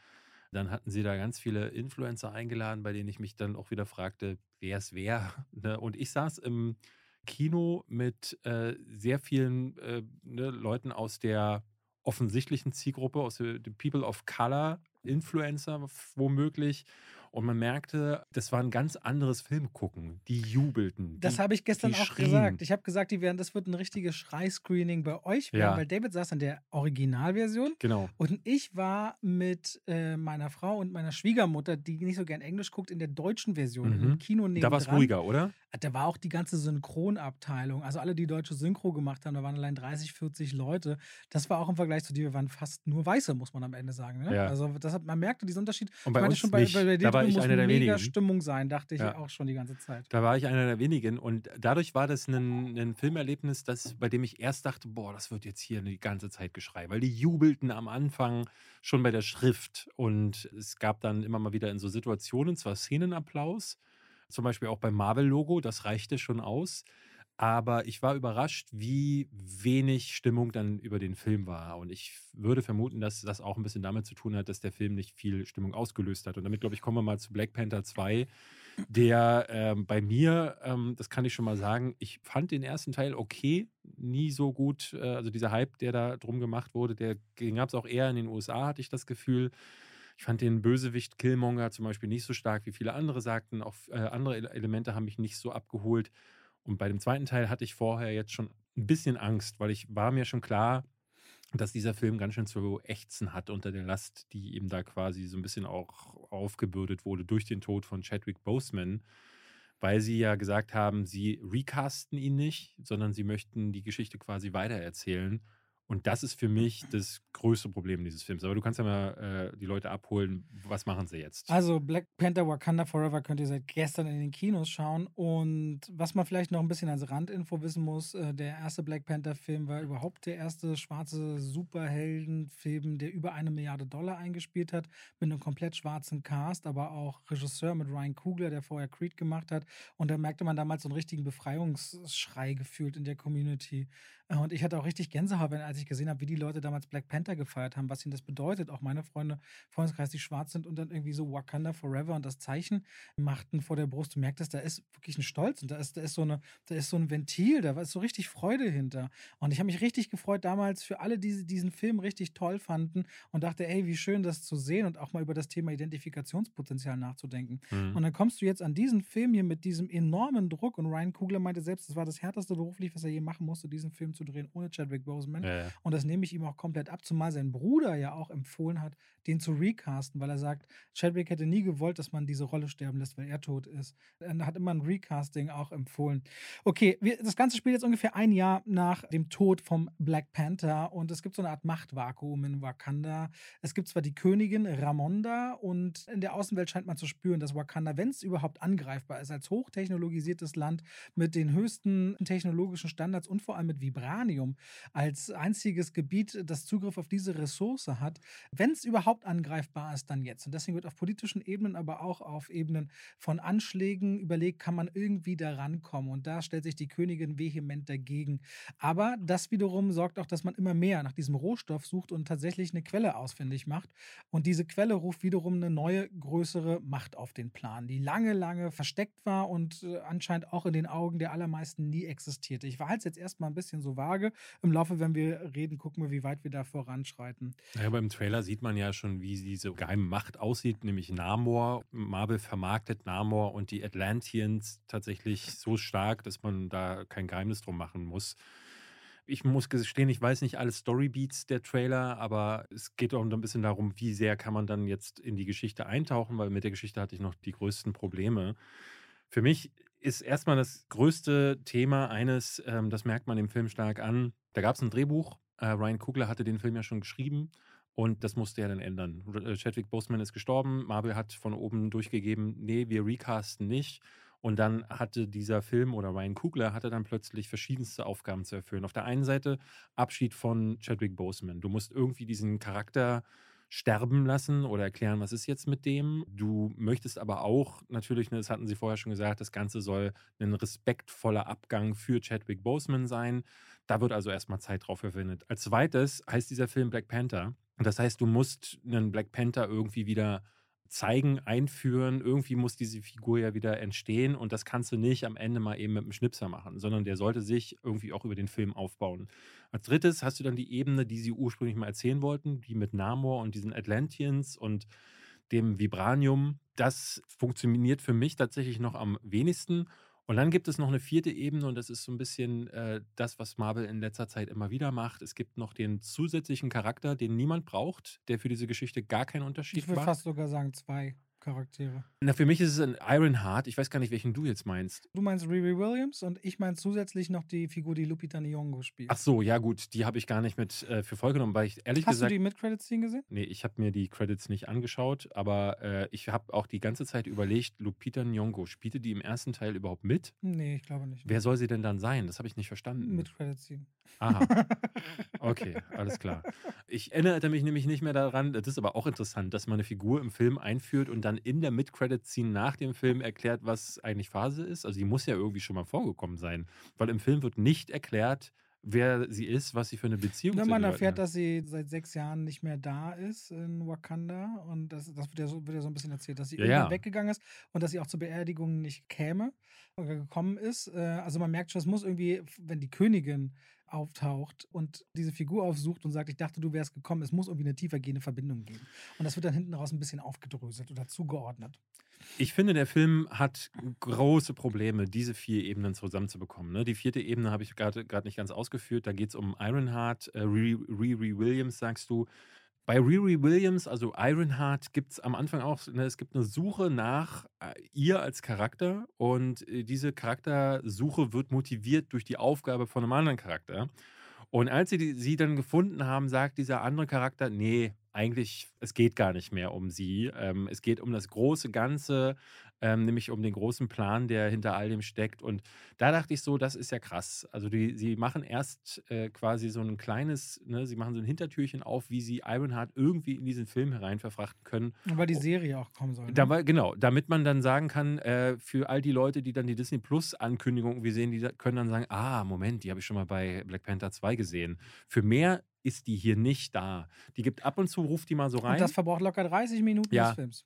dann hatten sie da ganz viele Influencer eingeladen, bei denen ich mich dann auch wieder fragte, wer es wer. Ne? Und ich saß im Kino mit äh, sehr vielen äh, ne, Leuten aus der offensichtlichen Zielgruppe, aus der People of Color, Influencer womöglich. Und man merkte, das war ein ganz anderes Filmgucken. Die jubelten. Das habe ich gestern auch schrien. gesagt. Ich habe gesagt, die werden, das wird ein richtiges Schrei-Screening bei euch werden, Ja. weil David saß in der Originalversion Genau. und ich war mit äh, meiner Frau und meiner Schwiegermutter, die nicht so gern Englisch guckt, in der deutschen Version Mhm. im Kino Da war es ruhiger, oder? Da war auch die ganze Synchronabteilung, also alle, die deutsche Synchro gemacht haben, da waren allein 30, 40 Leute. Das war auch im Vergleich zu dir, wir waren fast nur Weiße, muss man am Ende sagen. Ne? Ja. Also das hat, man merkte diesen Unterschied. Und bei ich uns schon, bei, nicht. bei, bei da war ich muss einer der mega wenigen. Stimmung sein, dachte ich Ja. auch schon die ganze Zeit. Da war ich einer der wenigen und dadurch war das ein, ein Filmerlebnis, das, bei dem ich erst dachte, boah, das wird jetzt hier die ganze Zeit Geschrei, weil die jubelten am Anfang schon bei der Schrift und es gab dann immer mal wieder in so Situationen zwar Szenenapplaus, zum Beispiel auch beim Marvel-Logo, das reichte schon aus, aber ich war überrascht, wie wenig Stimmung dann über den Film war und ich würde vermuten, dass das auch ein bisschen damit zu tun hat, dass der Film nicht viel Stimmung ausgelöst hat und damit, glaube ich, kommen wir mal zu Black Panther 2, der ähm, bei mir, ähm, das kann ich schon mal sagen, ich fand den ersten Teil okay, nie so gut. Äh, also dieser Hype, der da drum gemacht wurde, der gab es auch eher in den USA, hatte ich das Gefühl. Ich fand den Bösewicht Killmonger zum Beispiel nicht so stark, wie viele andere sagten. Auch äh, andere Ele- Elemente haben mich nicht so abgeholt. Und bei dem zweiten Teil hatte ich vorher jetzt schon ein bisschen Angst, weil ich war mir schon klar, dass dieser Film ganz schön zu ächzen hat unter der Last, die ihm da quasi so ein bisschen auch aufgebürdet wurde durch den Tod von Chadwick Boseman, weil sie ja gesagt haben, sie recasten ihn nicht, sondern sie möchten die Geschichte quasi weitererzählen. Und das ist für mich das größte Problem dieses Films. Aber du kannst ja mal äh, die Leute abholen. Was machen sie jetzt? Also Black Panther Wakanda Forever könnt ihr seit gestern in den Kinos schauen. Und was man vielleicht noch ein bisschen als Randinfo wissen muss, äh, der erste Black Panther Film war überhaupt der erste schwarze Superheldenfilm, der über eine Milliarde Dollar eingespielt hat, mit einem komplett schwarzen Cast, aber auch Regisseur mit Ryan Coogler, der vorher Creed gemacht hat. Und da merkte man damals so einen richtigen Befreiungsschrei gefühlt in der Community. Äh, Und ich hatte auch richtig Gänsehaut, wenn- als ich gesehen habe, wie die Leute damals Black Panther gefeiert haben, was ihnen das bedeutet. Auch meine Freunde, Freundeskreis, die schwarz sind und dann irgendwie so Wakanda Forever und das Zeichen machten vor der Brust. Du merktest, da ist wirklich ein Stolz und da ist, da ist so eine, da ist so ein Ventil, da war so richtig Freude hinter. Und ich habe mich richtig gefreut damals für alle, die diesen Film richtig toll fanden und dachte, ey, wie schön das zu sehen und auch mal über das Thema Identifikationspotenzial nachzudenken. Hm. Und dann kommst du jetzt an diesen Film hier mit diesem enormen Druck und Ryan Coogler meinte selbst, das war das härteste beruflich, was er je machen musste, diesen Film zu drehen ohne Chadwick Boseman. Ja, ja. Und das nehme ich ihm auch komplett ab, zumal sein Bruder ja auch empfohlen hat, den zu recasten, weil er sagt, Chadwick hätte nie gewollt, dass man diese Rolle sterben lässt, weil er tot ist. Er hat immer ein Recasting auch empfohlen. Okay, wir, das Ganze spielt jetzt ungefähr ein Jahr nach dem Tod vom Black Panther und es gibt so eine Art Machtvakuum in Wakanda. Es gibt zwar die Königin Ramonda und in der Außenwelt scheint man zu spüren, dass Wakanda, wenn es überhaupt angreifbar ist, als hochtechnologisiertes Land mit den höchsten technologischen Standards und vor allem mit Vibranium als einziges Gebiet, das Zugriff auf diese Ressource hat, wenn es überhaupt angreifbar ist, dann jetzt. Und deswegen wird auf politischen Ebenen, aber auch auf Ebenen von Anschlägen überlegt, kann man irgendwie da rankommen. Und da stellt sich die Königin vehement dagegen. Aber das wiederum sorgt auch, dass man immer mehr nach diesem Rohstoff sucht und tatsächlich eine Quelle ausfindig macht. Und diese Quelle ruft wiederum eine neue, größere Macht auf den Plan, die lange, lange versteckt war und äh, anscheinend auch in den Augen der allermeisten nie existierte. Ich war halt jetzt erstmal ein bisschen so vage. Im Laufe, wenn wir reden, gucken wir, wie weit wir da voranschreiten. Ja, aber im Trailer sieht man ja schon, wie diese geheime Macht aussieht, nämlich Namor. Marvel vermarktet Namor und die Atlanteans tatsächlich so stark, dass man da kein Geheimnis drum machen muss. Ich muss gestehen, ich weiß nicht alle Storybeats der Trailer, aber es geht auch ein bisschen darum, wie sehr kann man dann jetzt in die Geschichte eintauchen, weil mit der Geschichte hatte ich noch die größten Probleme. Für mich ist erstmal das größte Thema eines, ähm, das merkt man dem Film stark an. Da gab es ein Drehbuch. Äh, Ryan Kugler hatte den Film ja schon geschrieben. Und das musste er dann ändern. Äh, Chadwick Boseman ist gestorben. Marvel hat von oben durchgegeben, nee, wir recasten nicht. Und dann hatte dieser Film oder Ryan Kugler hatte dann plötzlich verschiedenste Aufgaben zu erfüllen. Auf der einen Seite Abschied von Chadwick Boseman. Du musst irgendwie diesen Charakter sterben lassen oder erklären, was ist jetzt mit dem. Du möchtest aber auch natürlich, ne, das hatten Sie vorher schon gesagt, das Ganze soll ein respektvoller Abgang für Chadwick Boseman sein. Da wird also erstmal Zeit drauf verwendet. Als zweites heißt dieser Film Black Panther. Das heißt, du musst einen Black Panther irgendwie wieder zeigen, einführen. Irgendwie muss diese Figur ja wieder entstehen und das kannst du nicht am Ende mal eben mit einem Schnipser machen, sondern der sollte sich irgendwie auch über den Film aufbauen. Als drittes hast du dann die Ebene, die sie ursprünglich mal erzählen wollten, die mit Namor und diesen Atlanteans und dem Vibranium. Das funktioniert für mich tatsächlich noch am wenigsten. Und dann gibt es noch eine vierte Ebene und das ist so ein bisschen äh, das, was Marvel in letzter Zeit immer wieder macht. Es gibt noch den zusätzlichen Charakter, den niemand braucht, der für diese Geschichte gar keinen Unterschied Ich würde macht. fast sogar sagen zwei Charaktere. Na, für mich ist es ein Ironheart. Ich weiß gar nicht, welchen du jetzt meinst. Du meinst Riri Williams und ich meine zusätzlich noch die Figur, die Lupita Nyong'o spielt. Ach so, ja gut, die habe ich gar nicht mit äh, für voll genommen, weil ich ehrlich Hast gesagt du die Mid-Credit-Scene gesehen? Nee, ich habe mir die Credits nicht angeschaut, aber äh, ich habe auch die ganze Zeit überlegt, Lupita Nyong'o, spielte die im ersten Teil überhaupt mit? Nee, ich glaube nicht. Wer soll sie denn dann sein? Das habe ich nicht verstanden. Mid-Credit-Scene. Aha, okay, alles klar. Ich erinnerte mich nämlich nicht mehr daran, das ist aber auch interessant, dass man eine Figur im Film einführt und dann in der Mid-Credit-Scene nach dem Film erklärt, was eigentlich Phase ist. Also die muss ja irgendwie schon mal vorgekommen sein, weil im Film wird nicht erklärt, wer sie ist, was sie für eine Beziehung zu man erfährt, hat. dass sie seit sechs Jahren nicht mehr da ist in Wakanda. Und das, das wird, ja so, wird ja so ein bisschen erzählt, dass sie Ja, ja. weggegangen ist und dass sie auch zur Beerdigung nicht käme oder gekommen ist. Äh, Also man merkt schon, es muss irgendwie, wenn die Königin auftaucht und diese Figur aufsucht und sagt, ich dachte, du wärst gekommen, es muss irgendwie eine tiefergehende Verbindung geben. Und das wird dann hinten raus ein bisschen aufgedröselt oder zugeordnet. Ich finde, der Film hat große Probleme, diese vier Ebenen zusammenzubekommen. Ne? Die vierte Ebene habe ich gerade nicht ganz ausgeführt. Da geht es um Ironheart, äh, Riri Williams, sagst du. Bei Riri Williams, also Ironheart, gibt es am Anfang auch, ne, es gibt eine Suche nach äh, ihr als Charakter und äh, diese Charaktersuche wird motiviert durch die Aufgabe von einem anderen Charakter. Und als sie die, sie dann gefunden haben, sagt dieser andere Charakter, nee, eigentlich, es geht gar nicht mehr um sie. Ähm, es geht um das große Ganze, ähm, nämlich um den großen Plan, der hinter all dem steckt. Und da dachte ich so, das ist ja krass. Also die, sie machen erst äh, quasi so ein kleines, ne, sie machen so ein Hintertürchen auf, wie sie Ironheart irgendwie in diesen Film herein verfrachten können. Weil die Serie auch kommen soll. Ne? Da genau, damit man dann sagen kann, äh, für all die Leute, die dann die Disney Plus Ankündigung wie sehen, die können dann sagen, ah, Moment, die habe ich schon mal bei Black Panther 2 gesehen. Für mehr ist die hier nicht da. Die gibt ab und zu, ruft die mal so rein. und das verbraucht locker 30 Minuten Ja. des Films.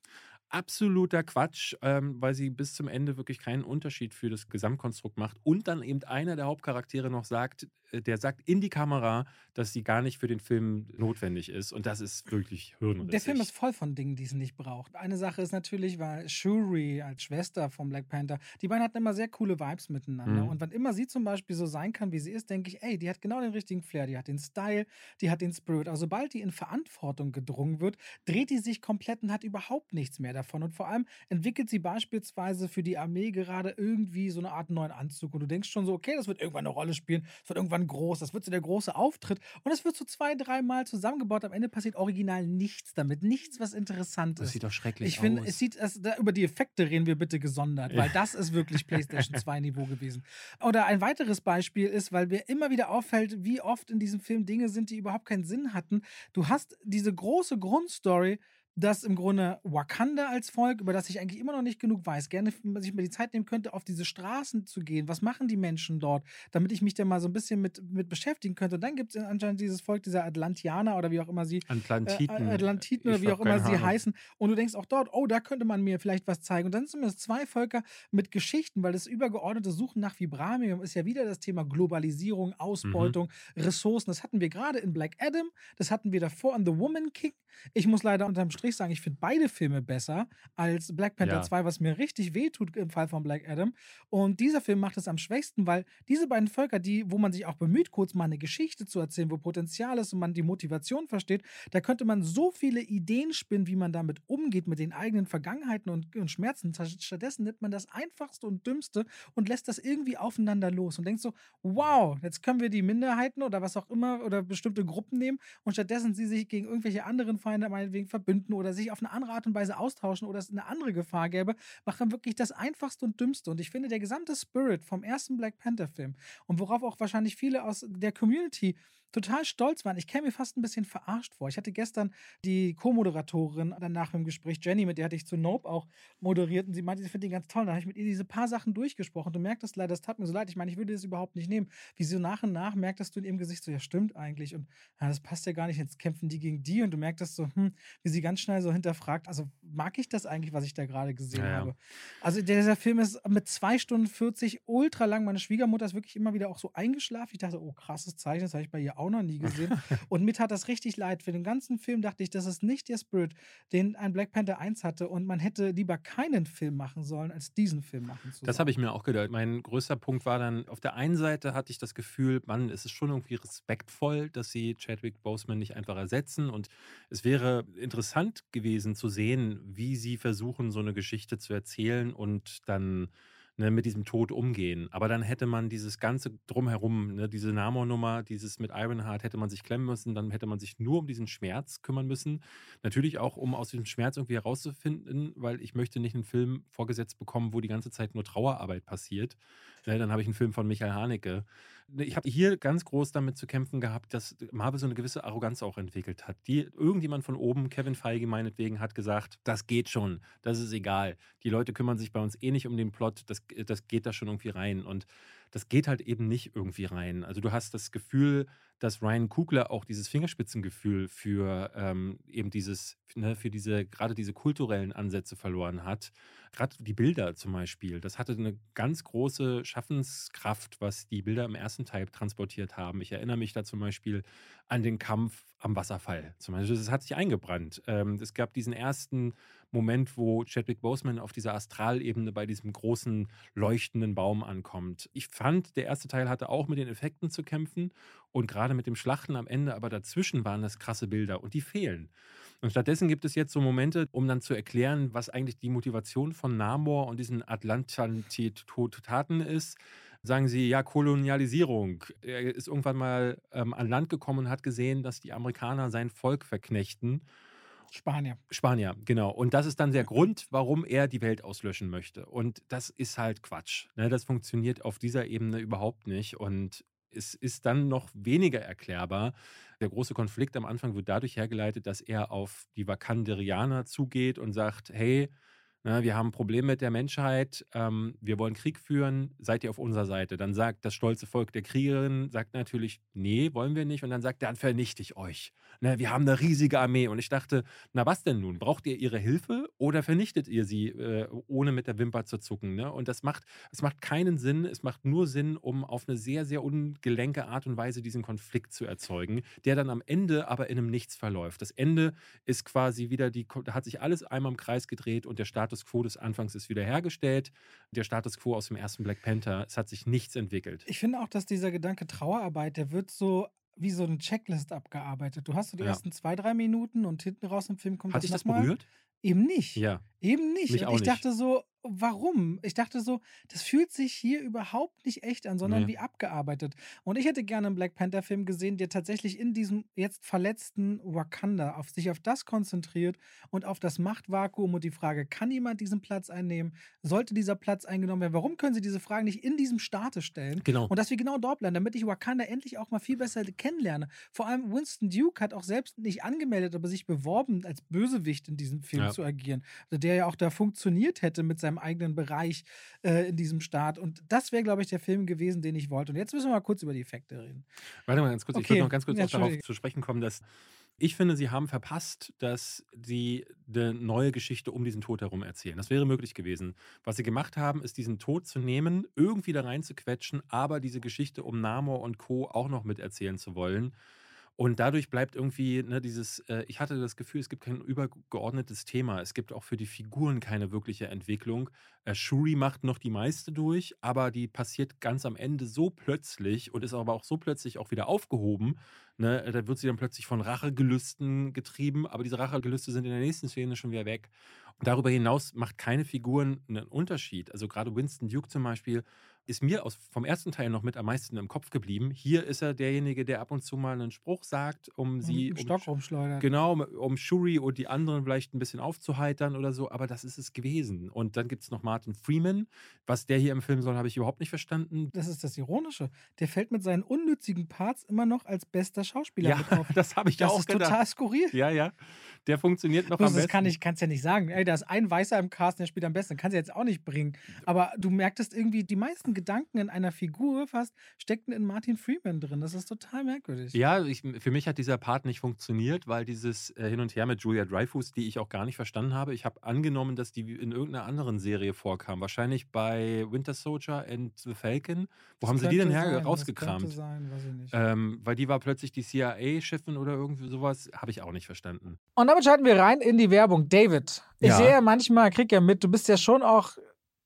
Absoluter Quatsch, ähm, weil sie bis zum Ende wirklich keinen Unterschied für das Gesamtkonstrukt macht. Und dann eben einer der Hauptcharaktere noch sagt, äh, der sagt in die Kamera, dass sie gar nicht für den Film notwendig ist. Und das ist wirklich hirnrissig. Der Film ist voll von Dingen, die es nicht braucht. Eine Sache ist natürlich, weil Shuri als Schwester von Black Panther, die beiden hatten immer sehr coole Vibes miteinander. Mhm. Und wann immer sie zum Beispiel so sein kann, wie sie ist, denke ich, ey, die hat genau den richtigen Flair, die hat den Style, die hat den Spirit. Aber sobald die in Verantwortung gedrungen wird, dreht die sich komplett und hat überhaupt nichts mehr davon. Und vor allem entwickelt sie beispielsweise für die Armee gerade irgendwie so eine Art neuen Anzug. Und du denkst schon so, okay, das wird irgendwann eine Rolle spielen, das wird irgendwann groß, das wird so der große Auftritt. Und es wird so zwei, dreimal zusammengebaut. Am Ende passiert original nichts damit. Nichts, was interessant das ist. sieht doch schrecklich Ich finde, aus. es sieht, es, da, über die Effekte reden wir bitte gesondert, weil das ist wirklich PlayStation 2 Niveau gewesen. Oder ein weiteres Beispiel ist, weil mir immer wieder auffällt, wie oft in diesem Film Dinge sind, die überhaupt keinen Sinn hatten. Du hast diese große Grundstory, dass im Grunde Wakanda als Volk, über das ich eigentlich immer noch nicht genug weiß, gerne sich mal die Zeit nehmen könnte, auf diese Straßen zu gehen. Was machen die Menschen dort, damit ich mich da mal so ein bisschen mit, mit beschäftigen könnte. Und dann gibt es anscheinend dieses Volk, dieser Atlantianer oder wie auch immer sie Atlantiten. äh, Atlantiten oder Ich wie auch immer sie Ahnung. heißen. Und du denkst auch dort, oh, da könnte man mir vielleicht was zeigen. Und dann sind es zwei Völker mit Geschichten, weil das übergeordnete Suchen nach Vibranium ist ja wieder das Thema Globalisierung, Ausbeutung, Ressourcen. Das hatten wir gerade in Black Adam, das hatten wir davor in The Woman King. Ich muss leider unterm Strich Strich sagen, ich finde beide Filme besser als Black Panther Ja. 2, was mir richtig wehtut im Fall von Black Adam. Und dieser Film macht es am schwächsten, weil diese beiden Völker, die, wo man sich auch bemüht, kurz mal eine Geschichte zu erzählen, wo Potenzial ist und man die Motivation versteht, da könnte man so viele Ideen spinnen, wie man damit umgeht, mit den eigenen Vergangenheiten und, und Schmerzen. Stattdessen nimmt man das Einfachste und Dümmste und lässt das irgendwie aufeinander los und denkt so, wow, jetzt können wir die Minderheiten oder was auch immer oder bestimmte Gruppen nehmen und stattdessen sie sich gegen irgendwelche anderen Feinde meinetwegen verbünden oder sich auf eine andere Art und Weise austauschen oder es eine andere Gefahr gäbe, macht dann wirklich das Einfachste und Dümmste. Und ich finde, der gesamte Spirit vom ersten Black Panther-Film und worauf auch wahrscheinlich viele aus der Community total stolz waren. Ich käme mir fast ein bisschen verarscht vor. Ich hatte gestern die Co-Moderatorin danach im Gespräch, Jenny, mit der hatte ich zu Nope auch moderiert und sie meinte, sie findet ihn ganz toll. Da habe ich mit ihr diese paar Sachen durchgesprochen. Du merktest leider, das tat mir so leid. Ich meine, ich würde das überhaupt nicht nehmen. Wie so nach und nach merktest du in ihrem Gesicht so, ja, stimmt eigentlich. Und ja, das passt ja gar nicht. Jetzt kämpfen die gegen die und du merktest so, hm, wie sie ganz schnell so hinterfragt. Also mag ich das eigentlich, was ich da gerade gesehen Ja, ja. habe? Also dieser Film ist mit zwei Stunden 40 ultra lang. Meine Schwiegermutter ist wirklich immer wieder auch so eingeschlafen. Ich dachte, oh, krasses Zeichen, das habe ich bei ihr auch noch nie gesehen. und mir tat das richtig leid. Für den ganzen Film dachte ich, das ist nicht der Spirit, den ein Black Panther 1 hatte. Und man hätte lieber keinen Film machen sollen, als diesen Film machen zu Das habe ich mir auch gedacht. Mein größter Punkt war dann, auf der einen Seite hatte ich das Gefühl, Mann, es ist schon irgendwie respektvoll, dass sie Chadwick Boseman nicht einfach ersetzen. Und es wäre interessant gewesen zu sehen, wie sie versuchen, so eine Geschichte zu erzählen und dann ne, mit diesem Tod umgehen. Aber dann hätte man dieses ganze drumherum, ne, diese Namor-Nummer, dieses mit Ironheart, hätte man sich klemmen müssen, dann hätte man sich nur um diesen Schmerz kümmern müssen. Natürlich auch, um aus diesem Schmerz irgendwie herauszufinden, weil ich möchte nicht einen Film vorgesetzt bekommen, wo die ganze Zeit nur Trauerarbeit passiert. Ne, dann habe ich einen Film von Michael Haneke. Ne, Ich habe hier ganz groß damit zu kämpfen gehabt, dass Marvel so eine gewisse Arroganz auch entwickelt hat. Die, irgendjemand von oben, Kevin Feige meinetwegen, hat gesagt, das geht schon, das ist egal. Die Leute kümmern sich bei uns eh nicht um den Plot, das, das geht da schon irgendwie rein. Und das geht halt eben nicht irgendwie rein. Also du hast das Gefühl, dass Ryan Kugler auch dieses Fingerspitzengefühl für ähm, eben dieses, ne, für diese, gerade diese kulturellen Ansätze verloren hat. Gerade die Bilder zum Beispiel, das hatte eine ganz große Schaffenskraft, was die Bilder im ersten Teil transportiert haben. Ich erinnere mich da zum Beispiel an den Kampf am Wasserfall. Zum Beispiel, das hat sich eingebrannt. Ähm, es gab diesen ersten Moment, wo Chadwick Boseman auf dieser Astralebene bei diesem großen leuchtenden Baum ankommt. Ich fand, der erste Teil hatte auch mit den Effekten zu kämpfen und gerade mit dem Schlachten am Ende, aber dazwischen waren das krasse Bilder und die fehlen. Und stattdessen gibt es jetzt so Momente, um dann zu erklären, was eigentlich die Motivation von Namor und diesen Atlantanti-Taten ist. Sagen sie, ja, Kolonialisierung. Er ist irgendwann mal ähm, an Land gekommen und hat gesehen, dass die Amerikaner sein Volk verknechten. Spanier. Spanier, genau. Und das ist dann der Grund, warum er die Welt auslöschen möchte. Und das ist halt Quatsch. Ne? Das funktioniert auf dieser Ebene überhaupt nicht. Und es ist dann noch weniger erklärbar. Der große Konflikt am Anfang wird dadurch hergeleitet, dass er auf die Vakanderianer zugeht und sagt, hey, na, wir haben ein Problem mit der Menschheit, ähm, wir wollen Krieg führen, seid ihr auf unserer Seite? Dann sagt das stolze Volk der Kriegerin, sagt natürlich, nee, wollen wir nicht. Und dann sagt er, dann vernichte ich euch. Na, wir haben eine riesige Armee. Und ich dachte, na was denn nun? Braucht ihr ihre Hilfe oder vernichtet ihr sie, äh, ohne mit der Wimper zu zucken? Ne? Und das macht, es macht keinen Sinn. Es macht nur Sinn, um auf eine sehr, sehr ungelenke Art und Weise diesen Konflikt zu erzeugen, der dann am Ende aber in einem Nichts verläuft. Das Ende ist quasi wieder die, da hat sich alles einmal im Kreis gedreht und der Status quo des Anfangs ist wieder hergestellt. Der Status quo aus dem ersten Black Panther, es hat sich nichts entwickelt. Ich finde auch, dass dieser Gedanke Trauerarbeit, der wird so wie so eine Checklist abgearbeitet. Du hast so die Ja. ersten zwei, drei Minuten und hinten raus im Film kommt Hat dich das berührt? Eben nicht. Ja. Eben nicht. Mich und ich nicht. dachte so, warum? Ich dachte so, das fühlt sich hier überhaupt nicht echt an, sondern Nee. wie abgearbeitet. Und ich hätte gerne einen Black Panther-Film gesehen, der tatsächlich in diesem jetzt verletzten Wakanda auf sich auf das konzentriert und auf das Machtvakuum und die Frage, kann jemand diesen Platz einnehmen? Sollte dieser Platz eingenommen werden? Warum können sie diese Fragen nicht in diesem Staate stellen? Genau. Und dass wir genau dort bleiben, damit ich Wakanda endlich auch mal viel besser kennenlerne. Vor allem Winston Duke hat auch selbst nicht angemeldet, aber sich beworben, als Bösewicht in diesem Film Ja. zu agieren. Also der ja auch da funktioniert hätte mit seinem eigenen Bereich äh, in diesem Staat. Und das wäre, glaube ich, der Film gewesen, den ich wollte. Und jetzt müssen wir mal kurz über die Effekte reden. Warte mal ganz kurz, ich Okay. würde noch ganz kurz Ja, darauf zu sprechen kommen, dass ich finde, sie haben verpasst, dass sie eine neue Geschichte um diesen Tod herum erzählen. Das wäre möglich gewesen. Was sie gemacht haben, ist diesen Tod zu nehmen, irgendwie da reinzuquetschen, aber diese Geschichte um Namor und Co. auch noch miterzählen zu wollen. Und dadurch bleibt irgendwie ne, dieses, äh, ich hatte das Gefühl, es gibt kein übergeordnetes Thema. Es gibt auch für die Figuren keine wirkliche Entwicklung. Äh, Shuri macht noch die meiste durch, aber die passiert ganz am Ende so plötzlich und ist aber auch so plötzlich auch wieder aufgehoben. Ne? Da wird sie dann plötzlich von Rachegelüsten getrieben, aber diese Rachegelüste sind in der nächsten Szene schon wieder weg. Und darüber hinaus macht keine Figuren einen Unterschied. Also gerade Winston Duke zum Beispiel ist mir aus, vom ersten Teil noch mit am meisten im Kopf geblieben. Hier ist er derjenige, der ab und zu mal einen Spruch sagt, um sie. Um Stock rumschleudert. Genau, um Shuri und die anderen vielleicht ein bisschen aufzuheitern oder so, aber das ist es gewesen. Und dann gibt es noch Martin Freeman. Was der hier im Film soll, habe ich überhaupt nicht verstanden. Das ist das Ironische. Der fällt mit seinen unnützigen Parts immer noch als bester Schauspieler ja, mit auf. Das habe ich das auch ist gedacht. total skurril. Ja, ja. Der funktioniert noch das am besten. kann ich kann's ja nicht sagen. Ey, da ist ein Weißer im Cast, der spielt am besten. Kannst du jetzt auch nicht bringen. Aber du merktest irgendwie, die meisten Gedanken in einer Figur fast steckten in Martin Freeman drin. Das ist total merkwürdig. Ja, ich, für mich hat dieser Part nicht funktioniert, weil dieses äh, Hin und Her mit Julia Dreyfus, die ich auch gar nicht verstanden habe. Ich habe angenommen, dass die in irgendeiner anderen Serie vorkam. Wahrscheinlich bei Winter Soldier and the Falcon. Wo Das haben sie die denn her sein, das rausgekramt? könnte sein, weiß ich nicht. Ähm, weil die war plötzlich die CIA-Chefin oder irgendwie sowas. Habe ich auch nicht verstanden. Und damit schalten wir rein in die Werbung. David, ich Ja. sehe ja manchmal, krieg ja mit, du bist ja schon auch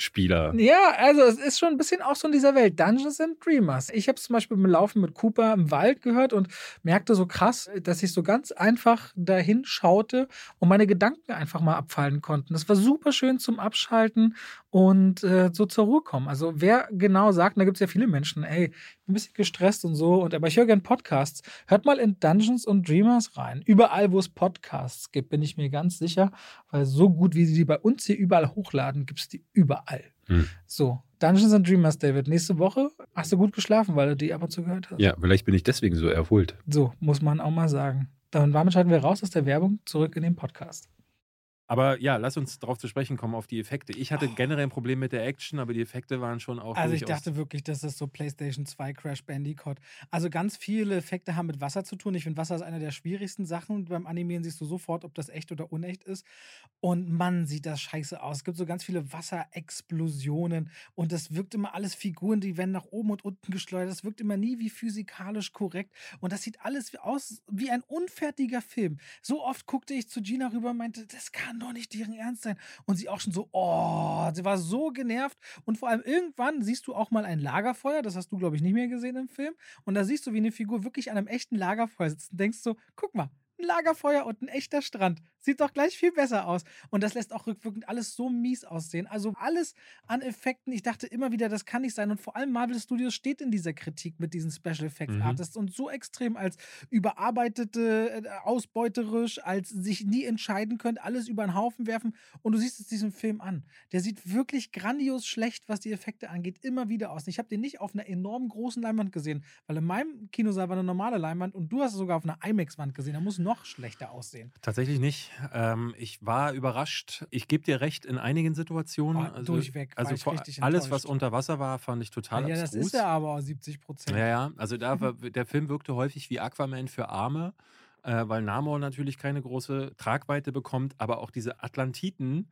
Spieler. Ja, also es ist schon ein bisschen auch so in dieser Welt. Dungeons and Dreamers. Ich habe zum Beispiel beim Laufen mit Cooper im Wald gehört und merkte so krass, dass ich so ganz einfach dahin schaute und meine Gedanken einfach mal abfallen konnten. Das war super schön zum Abschalten und äh, so zur Ruhe kommen. Also wer genau sagt, und da gibt es ja viele Menschen, ey, ein bisschen gestresst und so, und aber ich höre gern Podcasts. Hört mal in Dungeons and Dreamers rein. Überall, wo es Podcasts gibt, bin ich mir ganz sicher, weil so gut, wie sie die bei uns hier überall hochladen, gibt es die überall. Hm. So, Dungeons and Dreamers, David. Nächste Woche hast du gut geschlafen, weil du die ab und zu gehört hast. Ja, vielleicht bin ich deswegen so erholt. So, muss man auch mal sagen. Dann damit schalten wir raus aus der Werbung zurück in den Podcast. Aber ja, lass uns darauf zu sprechen kommen, auf die Effekte. Ich hatte Oh. generell ein Problem mit der Action, aber die Effekte waren schon auch Also ich dachte wirklich, das ist so PlayStation 2 Crash Bandicoot. Also ganz viele Effekte haben mit Wasser zu tun. Ich finde, Wasser ist eine der schwierigsten Sachen. Beim Animieren siehst du sofort, ob das echt oder unecht ist. Und Mann, sieht das scheiße aus. Es gibt so ganz viele Wasserexplosionen und das wirkt immer alles Figuren, die werden nach oben und unten geschleudert. Das wirkt immer nie wie physikalisch korrekt. Und das sieht alles aus wie ein unfertiger Film. So oft guckte ich zu Gina rüber und meinte, das kann doch nicht deren Ernst sein. Und sie auch schon so, oh, sie war so genervt. Und vor allem irgendwann siehst du auch mal ein Lagerfeuer, das hast du, glaube ich, nicht mehr gesehen im Film. Und da siehst du, wie eine Figur wirklich an einem echten Lagerfeuer sitzt und denkst so, guck mal, ein Lagerfeuer und ein echter Strand. Sieht doch gleich viel besser aus. Und das lässt auch rückwirkend alles so mies aussehen. Also alles an Effekten. Ich dachte immer wieder, das kann nicht sein. Und vor allem Marvel Studios steht in dieser Kritik mit diesen Special Effects Mhm. Artists und so extrem als überarbeitete, äh, ausbeuterisch, als sich nie entscheiden können, alles über den Haufen werfen. Und du siehst es diesem Film an. Der sieht wirklich grandios schlecht, was die Effekte angeht, immer wieder aus. Ich habe den nicht auf einer enorm großen Leinwand gesehen, weil in meinem Kinosaal war eine normale Leinwand und du hast es sogar auf einer IMAX-Wand gesehen. Da muss noch schlechter aussehen. Tatsächlich nicht. Ähm, ich war überrascht. Ich gebe dir recht in einigen Situationen. Oh, durchweg war Also vor, alles, was unter Wasser war, fand ich total ja, das abstrus. ist ja aber auch 70 Prozent. Ja, ja. Also da war, der Film wirkte häufig wie Aquaman für Arme, äh, weil Namor natürlich keine große Tragweite bekommt, aber auch diese Atlantiten,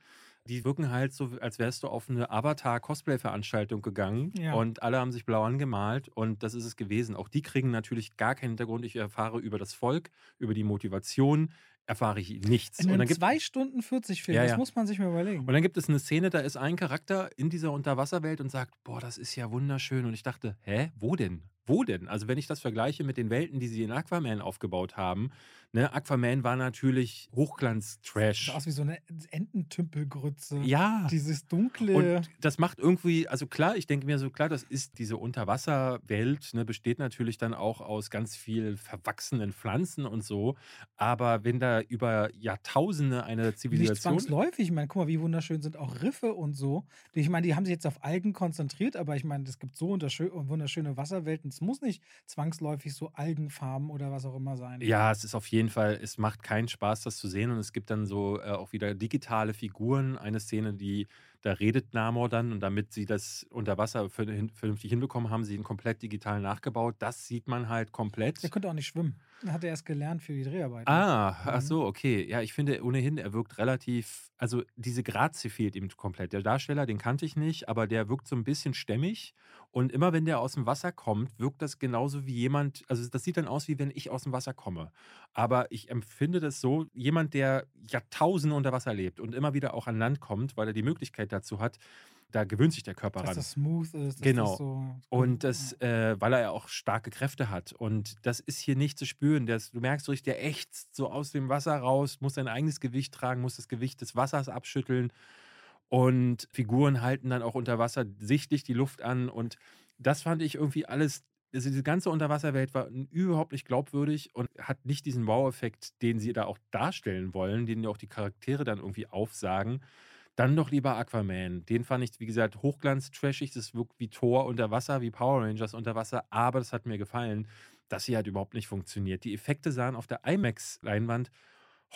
die wirken halt so, als wärst du auf eine Avatar-Cosplay-Veranstaltung gegangen Ja. und alle haben sich blau angemalt und das ist es gewesen. Auch die kriegen natürlich gar keinen Hintergrund. Ich erfahre über das Volk, über die Motivation, erfahre ich nichts. In Und dann gibt 2 Stunden 40 Film, Ja, das ja. muss man sich mal überlegen. und dann gibt es eine Szene, da ist ein Charakter in dieser Unterwasserwelt und sagt, boah, das ist ja wunderschön. Und ich dachte, hä, wo denn? Wo denn? Also wenn ich das vergleiche mit den Welten, die sie in Aquaman aufgebaut haben, ne, Aquaman war natürlich Hochglanz-Trash. Sieht aus wie so eine Ententümpelgrütze. Ja. Dieses dunkle. Und das macht irgendwie, also klar, ich denke mir so, klar, das ist diese Unterwasserwelt, ne, besteht natürlich dann auch aus ganz viel verwachsenen Pflanzen und so. Aber wenn da über Jahrtausende eine nicht Zivilisation. zwangsläufig. Ich meine, guck mal, wie wunderschön sind auch Riffe und so. Ich meine, die haben sich jetzt auf Algen konzentriert, aber ich meine, es gibt so wunderschö- wunderschöne Wasserwelten. Es muss nicht zwangsläufig so Algenfarben oder was auch immer sein. Ja, es ist auf jeden Fall, es macht keinen Spaß, das zu sehen. Und es gibt dann so äh, auch wieder digitale Figuren. Eine Szene, die, da redet Namor dann und damit sie das unter Wasser vernünftig hinbekommen, haben sie ihn komplett digital nachgebaut. Das sieht man halt komplett. Der konnte auch nicht schwimmen. Hat er erst gelernt für die Dreharbeiten. Ah, ach Mhm. so, okay. Ja, ich finde ohnehin, er wirkt relativ, also diese Grazie fehlt ihm komplett. Der Darsteller, den kannte ich nicht, aber der wirkt so ein bisschen stämmig. Und immer wenn der aus dem Wasser kommt, wirkt das genauso wie jemand, also das sieht dann aus, wie wenn ich aus dem Wasser komme. Aber ich empfinde das so, jemand, der Jahrtausende unter Wasser lebt und immer wieder auch an Land kommt, weil er die Möglichkeit dazu hat, da gewöhnt sich der Körper dass ran. das smooth ist. Dass Genau. Das so Und das, äh, weil er ja auch starke Kräfte hat. Und das ist hier nicht zu spüren. Das, du merkst so richtig, der ächzt so aus dem Wasser raus, muss sein eigenes Gewicht tragen, muss das Gewicht des Wassers abschütteln. Und Figuren halten dann auch unter Wasser sichtlich die Luft an. Und das fand ich irgendwie alles. Also diese ganze Unterwasserwelt war überhaupt nicht glaubwürdig und hat nicht diesen Wow-Effekt, den sie da auch darstellen wollen, den ja auch die Charaktere dann irgendwie aufsagen. Dann doch lieber Aquaman. Den fand ich, wie gesagt, hochglanz-trashig. Das wirkt wie Thor unter Wasser, wie Power Rangers unter Wasser, aber das hat mir gefallen. Das hier hat überhaupt nicht funktioniert. Die Effekte sahen auf der IMAX-Leinwand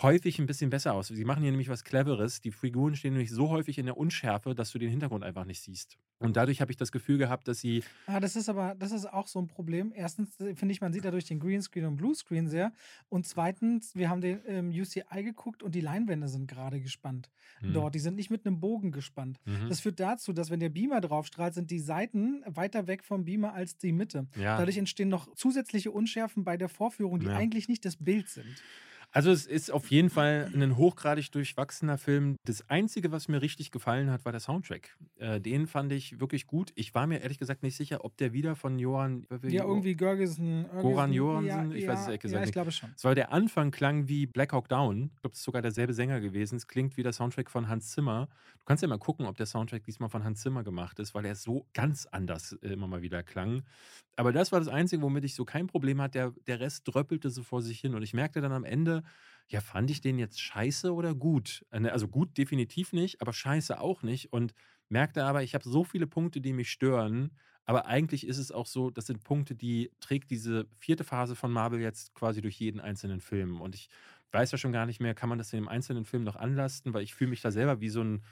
häufig ein bisschen besser aus. Sie machen hier nämlich was Cleveres. Die Figuren stehen nämlich so häufig in der Unschärfe, dass du den Hintergrund einfach nicht siehst. Und dadurch habe ich das Gefühl gehabt, dass sie. Ah, das ist aber, das ist auch so ein Problem. Erstens äh, finde ich, man sieht dadurch den Greenscreen und Bluescreen sehr. Und zweitens, wir haben den ähm, UCI geguckt und die Leinwände sind gerade gespannt. Hm, Dort, die sind nicht mit einem Bogen gespannt. mhm, Das führt dazu, dass wenn der Beamer drauf strahlt, sind die Seiten weiter weg vom Beamer als die Mitte. ja. Dadurch entstehen noch zusätzliche Unschärfen bei der Vorführung, die Ja. eigentlich nicht das Bild sind. Also es ist auf jeden Fall ein hochgradig durchwachsener Film. Das Einzige, was mir richtig gefallen hat, war der Soundtrack. Äh, den fand ich wirklich gut. Ich war mir ehrlich gesagt nicht sicher, ob der wieder von Johann... Ja, irgendwie Görgesen. Goran Johansen? Ja, Ich weiß es ehrlich gesagt Ja, ich glaube schon. Es war der Anfang klang wie Black Hawk Down. Ich glaube, es ist sogar derselbe Sänger gewesen. Es klingt wie der Soundtrack von Hans Zimmer. Du kannst ja mal gucken, ob der Soundtrack diesmal von Hans Zimmer gemacht ist, weil er so ganz anders äh, immer mal wieder klang. Aber das war das Einzige, womit ich so kein Problem hatte. Der, der Rest dröppelte so vor sich hin. Und ich merkte dann am Ende, ja, fand ich den jetzt scheiße oder gut? Äh, ne, Also gut definitiv nicht, aber scheiße auch nicht. Und merkte aber, ich habe so viele Punkte, die mich stören. Aber eigentlich ist es auch so, das sind Punkte, die trägt diese vierte Phase von Marvel jetzt quasi durch jeden einzelnen Film. Und ich weiß ja schon gar nicht mehr, kann man das in dem einzelnen Film noch anlasten, weil ich fühle mich da selber wie so ein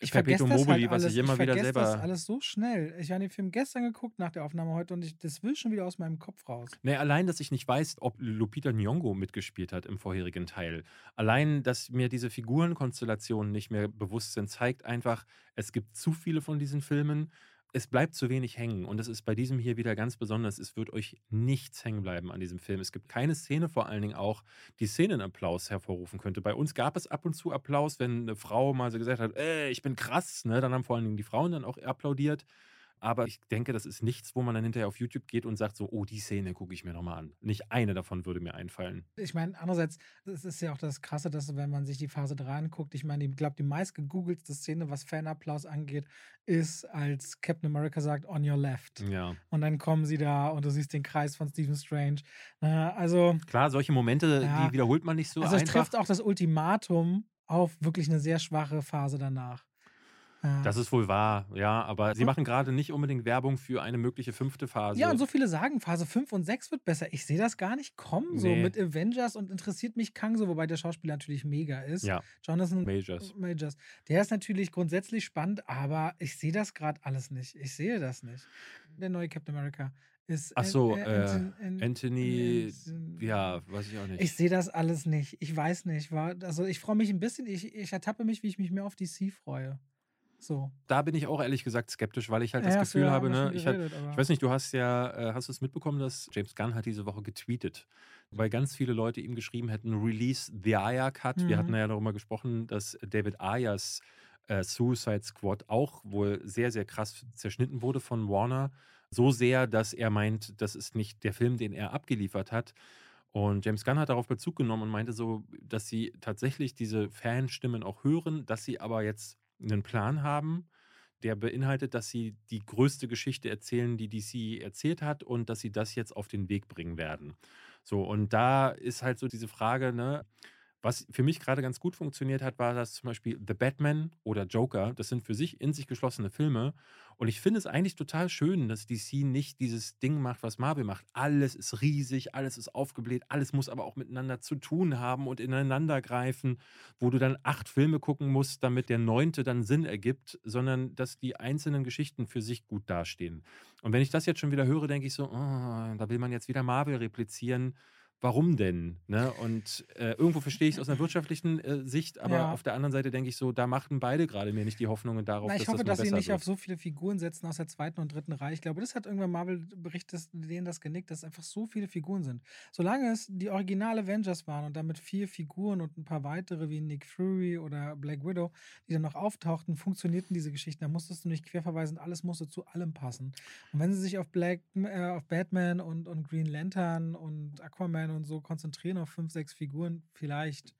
Ich vergesse Perpetuum das mobile, halt was ich immer wieder vergesse das selber. alles so schnell. Ich habe den Film gestern geguckt nach der Aufnahme heute und ich, das will schon wieder aus meinem Kopf raus. Nee, allein, dass ich nicht weiß, ob Lupita Nyong'o mitgespielt hat im vorherigen Teil. Allein, dass mir diese Figurenkonstellationen nicht mehr bewusst sind, zeigt einfach, es gibt zu viele von diesen Filmen. Es bleibt zu wenig hängen. Und das ist bei diesem hier wieder ganz besonders. Es wird euch nichts hängen bleiben an diesem Film. Es gibt keine Szene vor allen Dingen auch, die Szenenapplaus hervorrufen könnte. Bei uns gab es ab und zu Applaus, wenn eine Frau mal so gesagt hat, ey, ich bin krass. Ne? Dann haben vor allen Dingen die Frauen dann auch applaudiert. Aber ich denke, das ist nichts, wo man dann hinterher auf YouTube geht und sagt so, oh, die Szene gucke ich mir nochmal an. Nicht eine davon würde mir einfallen. Ich meine, andererseits, es ist ja auch das Krasse, dass wenn man sich die Phase 3 anguckt, ich meine, ich glaube, die meist gegoogelste Szene, was Fanapplaus angeht, ist, als Captain America sagt, on your left. Ja. Und dann kommen sie da und du siehst den Kreis von Stephen Strange. Also, Klar, solche Momente, Ja. die wiederholt man nicht so also es einfach. trifft auch das Ultimatum auf wirklich eine sehr schwache Phase danach. Das ist wohl wahr, ja, aber sie machen gerade nicht unbedingt Werbung für eine mögliche fünfte Phase. Ja, und so viele sagen, Phase 5 und 6 wird besser. Ich sehe das gar nicht kommen, so Nee. mit Avengers und interessiert mich Kang so, wobei der Schauspieler natürlich mega ist. Ja, Jonathan Majors. Majors. Der ist natürlich grundsätzlich spannend, aber ich sehe das gerade alles nicht. Ich sehe das nicht. Der neue Captain America Ist Ach so, äh, Anthony, ja, weiß ich auch nicht. Ich sehe das alles nicht. Ich weiß nicht. War, also ich freue mich ein bisschen, ich, ich ertappe mich, wie ich mich mehr auf DC freue. So. da bin ich auch ehrlich gesagt skeptisch, weil ich halt das Ja, du Gefühl habe, ne, schon ich, geredet, aber- ich weiß nicht, du hast ja, äh, hast du es mitbekommen, dass James Gunn hat diese Woche getweetet, weil ganz viele Leute ihm geschrieben hätten, release the Aya Cut. Wir Mhm. hatten ja darüber gesprochen, dass David Ayers äh, Suicide Squad auch wohl sehr, sehr krass zerschnitten wurde von Warner. So sehr, dass er meint, das ist nicht der Film, den er abgeliefert hat. Und James Gunn hat darauf Bezug genommen und meinte so, dass sie tatsächlich diese Fanstimmen auch hören, dass sie aber jetzt einen Plan haben, der beinhaltet, dass sie die größte Geschichte erzählen, die DC erzählt hat und dass sie das jetzt auf den Weg bringen werden. So, und da ist halt so diese Frage, ne, was für mich gerade ganz gut funktioniert hat, war das zum Beispiel The Batman oder Joker. Das sind für sich in sich geschlossene Filme. Und ich finde es eigentlich total schön, dass DC nicht dieses Ding macht, was Marvel macht. Alles ist riesig, alles ist aufgebläht, alles muss aber auch miteinander zu tun haben und ineinander greifen, wo du dann acht Filme gucken musst, damit der neunte dann Sinn ergibt, sondern dass die einzelnen Geschichten für sich gut dastehen. Und wenn ich das jetzt schon wieder höre, denke ich so, oh, da will man jetzt wieder Marvel replizieren warum denn? Ne? Und äh, irgendwo verstehe ich es aus einer wirtschaftlichen äh, Sicht, aber Ja. auf der anderen Seite denke ich so, da machten beide gerade mir nicht die Hoffnungen darauf, Na, ich dass hoffe, das dass sie nicht wird. auf so viele Figuren setzen aus der zweiten und dritten Reihe. Ich glaube, das hat irgendwann Marvel berichtet, denen das genickt, dass es einfach so viele Figuren sind. Solange es die originale Avengers waren und damit vier Figuren und ein paar weitere wie Nick Fury oder Black Widow, die dann noch auftauchten, funktionierten diese Geschichten. Da musstest du nicht querverweisen, alles musste zu allem passen. Und wenn sie sich auf Black, äh, auf Batman und, und Green Lantern und Aquaman und so konzentrieren auf fünf, sechs Figuren, vielleicht.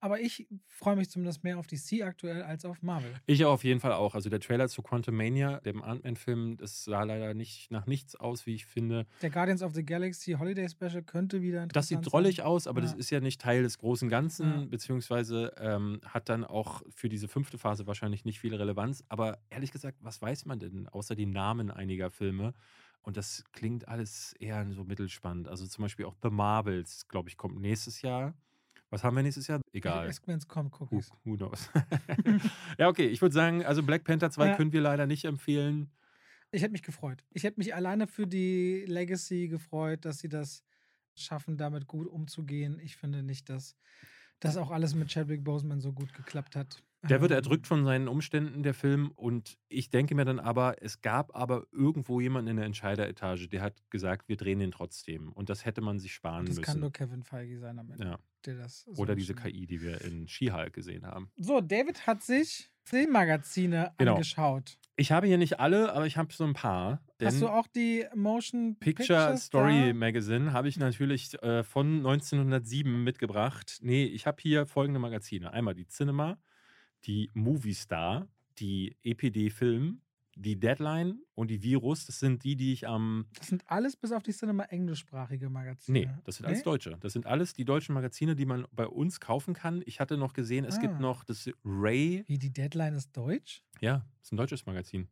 Aber ich freue mich zumindest mehr auf DC aktuell als auf Marvel. Ich auf jeden Fall auch. Also der Trailer zu Quantum Mania, dem Ant-Man-Film, das sah leider nicht nach nichts aus, wie ich finde. Der Guardians of the Galaxy Holiday Special könnte wieder interessant Das sieht drollig aus, aber das Ja. ist ja nicht Teil des großen Ganzen, Ja. beziehungsweise ähm, hat dann auch für diese fünfte Phase wahrscheinlich nicht viel Relevanz. Aber ehrlich gesagt, was weiß man denn außer die Namen einiger Filme? Und das klingt alles eher so mittelspannend. Also zum Beispiel auch The Marvels, glaube ich, kommt nächstes Jahr. Was haben wir nächstes Jahr? Egal. Wenn es kommt, Who, Cookies. who knows? ja, okay. Ich würde sagen, also Black Panther 2 Ja. können wir leider nicht empfehlen. Ich hätte mich gefreut. Ich hätte mich alleine für die Legacy gefreut, dass sie das schaffen, damit gut umzugehen. Ich finde nicht, dass das auch alles mit Chadwick Boseman so gut geklappt hat. Der wird Ähm, erdrückt von seinen Umständen, der Film. Und ich denke mir dann aber, es gab aber irgendwo jemanden in der Entscheideretage, der hat gesagt, wir drehen den trotzdem. Und das hätte man sich sparen Das kann müssen. nur Kevin Feige sein am Ende. Ja. Der das so Oder diese. KI, die wir in She-Hulk gesehen haben. So, David hat sich Filmmagazine Genau. angeschaut. Ich habe hier nicht alle, aber ich habe so ein paar. Hast du auch die Motion Picture Pictures Story da? Magazine habe ich natürlich äh, von 1907 mitgebracht. Nee, ich habe hier folgende Magazine. Einmal die Cinema, die Movie Star, die EPD Film, die Deadline und die Virus. Das sind die, die ich am. Das sind alles bis auf die Cinema englischsprachige Magazine. Nee, das sind alles Nee? deutsche. Das sind alles die deutschen Magazine, die man bei uns kaufen kann. Ich hatte noch gesehen, es gibt Ah. noch das Ray. Wie die Deadline ist deutsch? Ja, das ist ein deutsches Magazin.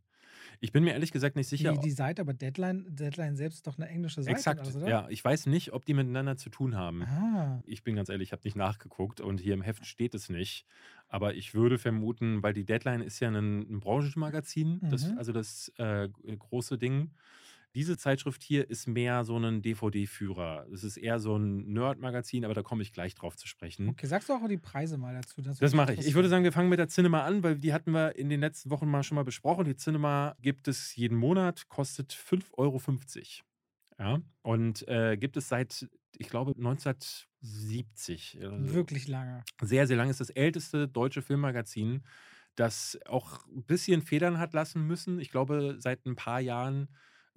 Ich bin mir ehrlich gesagt nicht sicher. Die, die Seite, aber Deadline, Deadline selbst ist doch eine englische Seite. Exakt, oder? ja. Ich weiß nicht, ob die miteinander zu tun haben. Ah, Ich bin ganz ehrlich, ich habe nicht nachgeguckt und hier im Heft steht es nicht. Aber ich würde vermuten, weil die Deadline ist ja ein, ein Branchenmagazin, das, Mhm. also das äh, große Ding. Diese Zeitschrift hier ist mehr so ein DVD-Führer. Es ist eher so ein Nerd-Magazin, aber da komme ich gleich drauf zu sprechen. okay. Sagst du auch die Preise mal dazu? Das würde mache ich. Ich würde sagen, wir fangen mit der Cinema an, weil die hatten wir in den letzten Wochen mal schon mal besprochen. Die Cinema gibt es jeden Monat, kostet 5,50 Euro. Ja, und äh, gibt es seit, ich glaube, 1970. interessieren. Also Wirklich lange. Sehr, sehr lang. Ist das älteste deutsche Filmmagazin, das auch ein bisschen federn hat lassen müssen. Ich glaube, seit ein paar Jahren,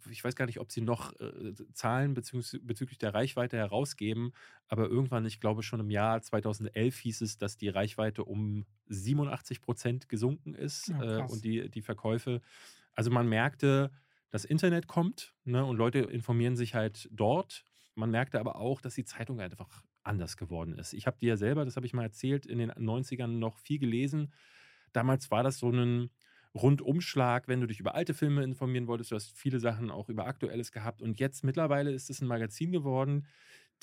ich weiß gar nicht, ob sie noch äh, Zahlen bezüglich, bezüglich der Reichweite herausgeben, aber irgendwann, ich glaube schon im Jahr 2011 hieß es, dass die Reichweite um 87 Prozent gesunken ist Ja, äh, und die, die Verkäufe. Also man merkte, das Internet kommt ne, und Leute informieren sich halt dort. Man merkte aber auch, dass die Zeitung halt einfach anders geworden ist. Ich habe dir ja selber, das habe ich mal erzählt, in den 90ern noch viel gelesen. Damals war das so ein Rundumschlag, wenn du dich über alte Filme informieren wolltest. Du hast viele Sachen auch über Aktuelles gehabt. Und jetzt mittlerweile ist es ein Magazin geworden,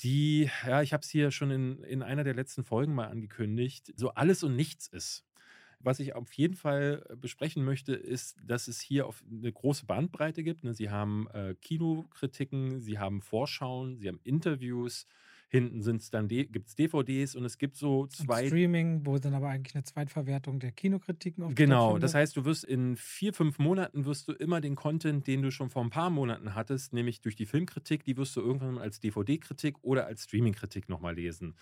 die, ja, ich habe es hier schon in, in einer der letzten Folgen mal angekündigt, so alles und nichts ist. Was ich auf jeden Fall äh, besprechen möchte, ist, dass es hier eine große Bandbreite gibt. Ne? Sie haben äh, Kinokritiken, Sie haben Vorschauen, Sie haben Interviews, Hinten sind's dann gibt es DVDs und es gibt so zwei. Und Streaming, wo dann aber eigentlich eine Zweitverwertung der Kinokritiken auf Genau, das heißt, du wirst in vier, fünf Monaten wirst du immer den Content, den du schon vor ein paar Monaten hattest, nämlich durch die Filmkritik, die wirst du irgendwann als DVD-Kritik oder als Streaming-Kritik nochmal lesen.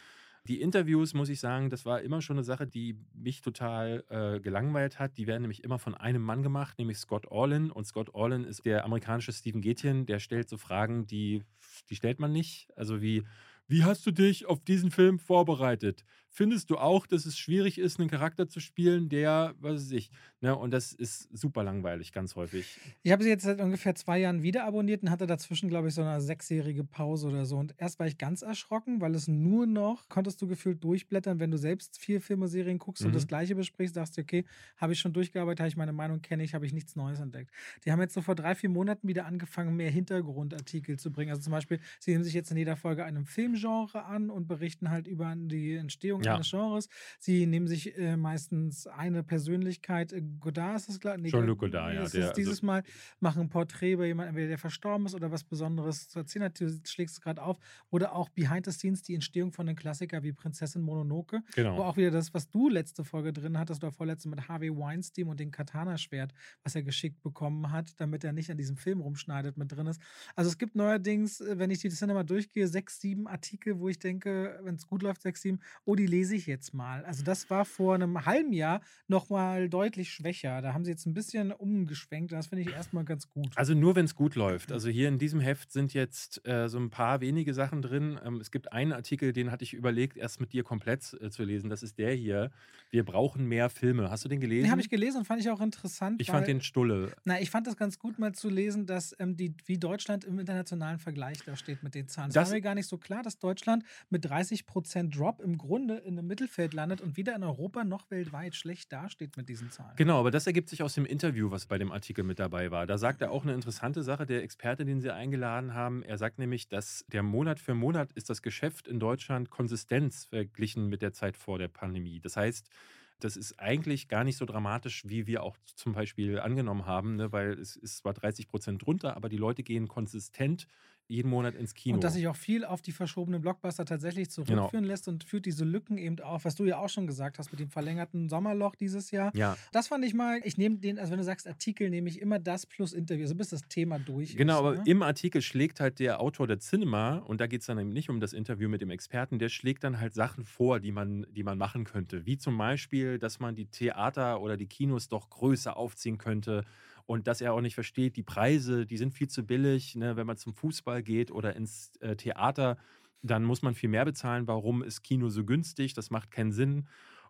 Die Interviews, muss ich sagen, das war immer schon eine Sache, die mich total äh, gelangweilt hat. Die werden nämlich immer von einem Mann gemacht, nämlich Scott Orlin. Und Scott Orlin ist der amerikanische Stephen Gätjen, der stellt so Fragen, die, die stellt man nicht. Also wie, wie hast du dich auf diesen Film vorbereitet? Findest du auch, dass es schwierig ist, einen Charakter zu spielen, der, was weiß ich, ne, und das ist super langweilig, ganz häufig. Ich habe sie jetzt seit ungefähr zwei Jahren wieder abonniert und hatte dazwischen, glaube ich, so eine sechsjährige Pause oder so. Und erst war ich ganz erschrocken, weil es nur noch, konntest du gefühlt durchblättern, wenn du selbst vier Filme-Serien guckst mhm. und das mhm. Gleiche besprichst, sagst du, okay, habe ich schon durchgearbeitet, habe ich meine Meinung, kenne ich, habe ich nichts Neues entdeckt. Die haben jetzt so vor drei, vier Monaten wieder angefangen, mehr Hintergrundartikel zu bringen. Also zum Beispiel, sie nehmen sich jetzt in jeder Folge einem Filmgenre an und berichten halt über die Entstehung ja. eines Genres. Sie nehmen sich äh, meistens eine Persönlichkeit, äh, Godard ist das klar? Nee, Jean-Luc Godard, ja. Der, dieses also Mal machen ein Porträt über jemanden, entweder der verstorben ist oder was Besonderes zu erzählen hat. Du schlägst es gerade auf. Oder auch Behind the Scenes, die Entstehung von den Klassikern wie Prinzessin Mononoke. Genau. Wo auch wieder das, was du letzte Folge drin hattest, oder vorletzte mit Harvey Weinstein und dem Katana-Schwert, was er geschickt bekommen hat, damit er nicht an diesem Film rumschneidet, mit drin ist. Also es gibt neuerdings, äh, wenn ich die Cinema durchgehe, sechs, sieben Artikel, wo ich denke, wenn es gut läuft, sechs, sieben, oh, die lese ich jetzt mal. Also das war vor einem halben Jahr nochmal deutlich schwächer. Da haben sie jetzt ein bisschen umgeschwenkt. Das finde ich erstmal ganz gut. Also nur, wenn es gut läuft. Also hier in diesem Heft sind jetzt äh, so ein paar wenige Sachen drin. Ähm, es gibt einen Artikel, den hatte ich überlegt, erst mit dir komplett äh, zu lesen. Das ist der hier. Wir brauchen mehr Filme. Hast du den gelesen? Den habe ich gelesen und fand ich auch interessant. Ich weil, fand den Stulle. Na, ich fand das ganz gut mal zu lesen, dass ähm, die, wie Deutschland im internationalen Vergleich da steht mit den Zahlen. Das, das war mir gar nicht so klar, dass Deutschland mit 30 Prozent Drop im Grunde in einem Mittelfeld landet und weder in Europa noch weltweit schlecht dasteht mit diesen Zahlen. Genau, aber das ergibt sich aus dem Interview, was bei dem Artikel mit dabei war. Da sagt er auch eine interessante Sache, der Experte, den sie eingeladen haben. Er sagt nämlich, dass der Monat für Monat ist das Geschäft in Deutschland Konsistenz verglichen mit der Zeit vor der Pandemie. Das heißt, das ist eigentlich gar nicht so dramatisch, wie wir auch zum Beispiel angenommen haben, ne? weil es ist zwar 30 Prozent drunter, aber die Leute gehen konsistent jeden Monat ins Kino. Und dass sich auch viel auf die verschobenen Blockbuster tatsächlich zurückführen genau. lässt und führt diese Lücken eben auf, was du ja auch schon gesagt hast mit dem verlängerten Sommerloch dieses Jahr. Ja. Das fand ich mal, ich nehme den, also wenn du sagst Artikel, nehme ich immer das plus Interview, also bis das Thema durch Genau, ist, aber ne? im Artikel schlägt halt der Autor der Cinema, und da geht es dann eben nicht um das Interview mit dem Experten, der schlägt dann halt Sachen vor, die man, die man machen könnte. Wie zum Beispiel, dass man die Theater oder die Kinos doch größer aufziehen könnte und dass er auch nicht versteht, die Preise, die sind viel zu billig, ne? wenn man zum Fußball geht oder ins äh, Theater, dann muss man viel mehr bezahlen. Warum ist Kino so günstig? Das macht keinen Sinn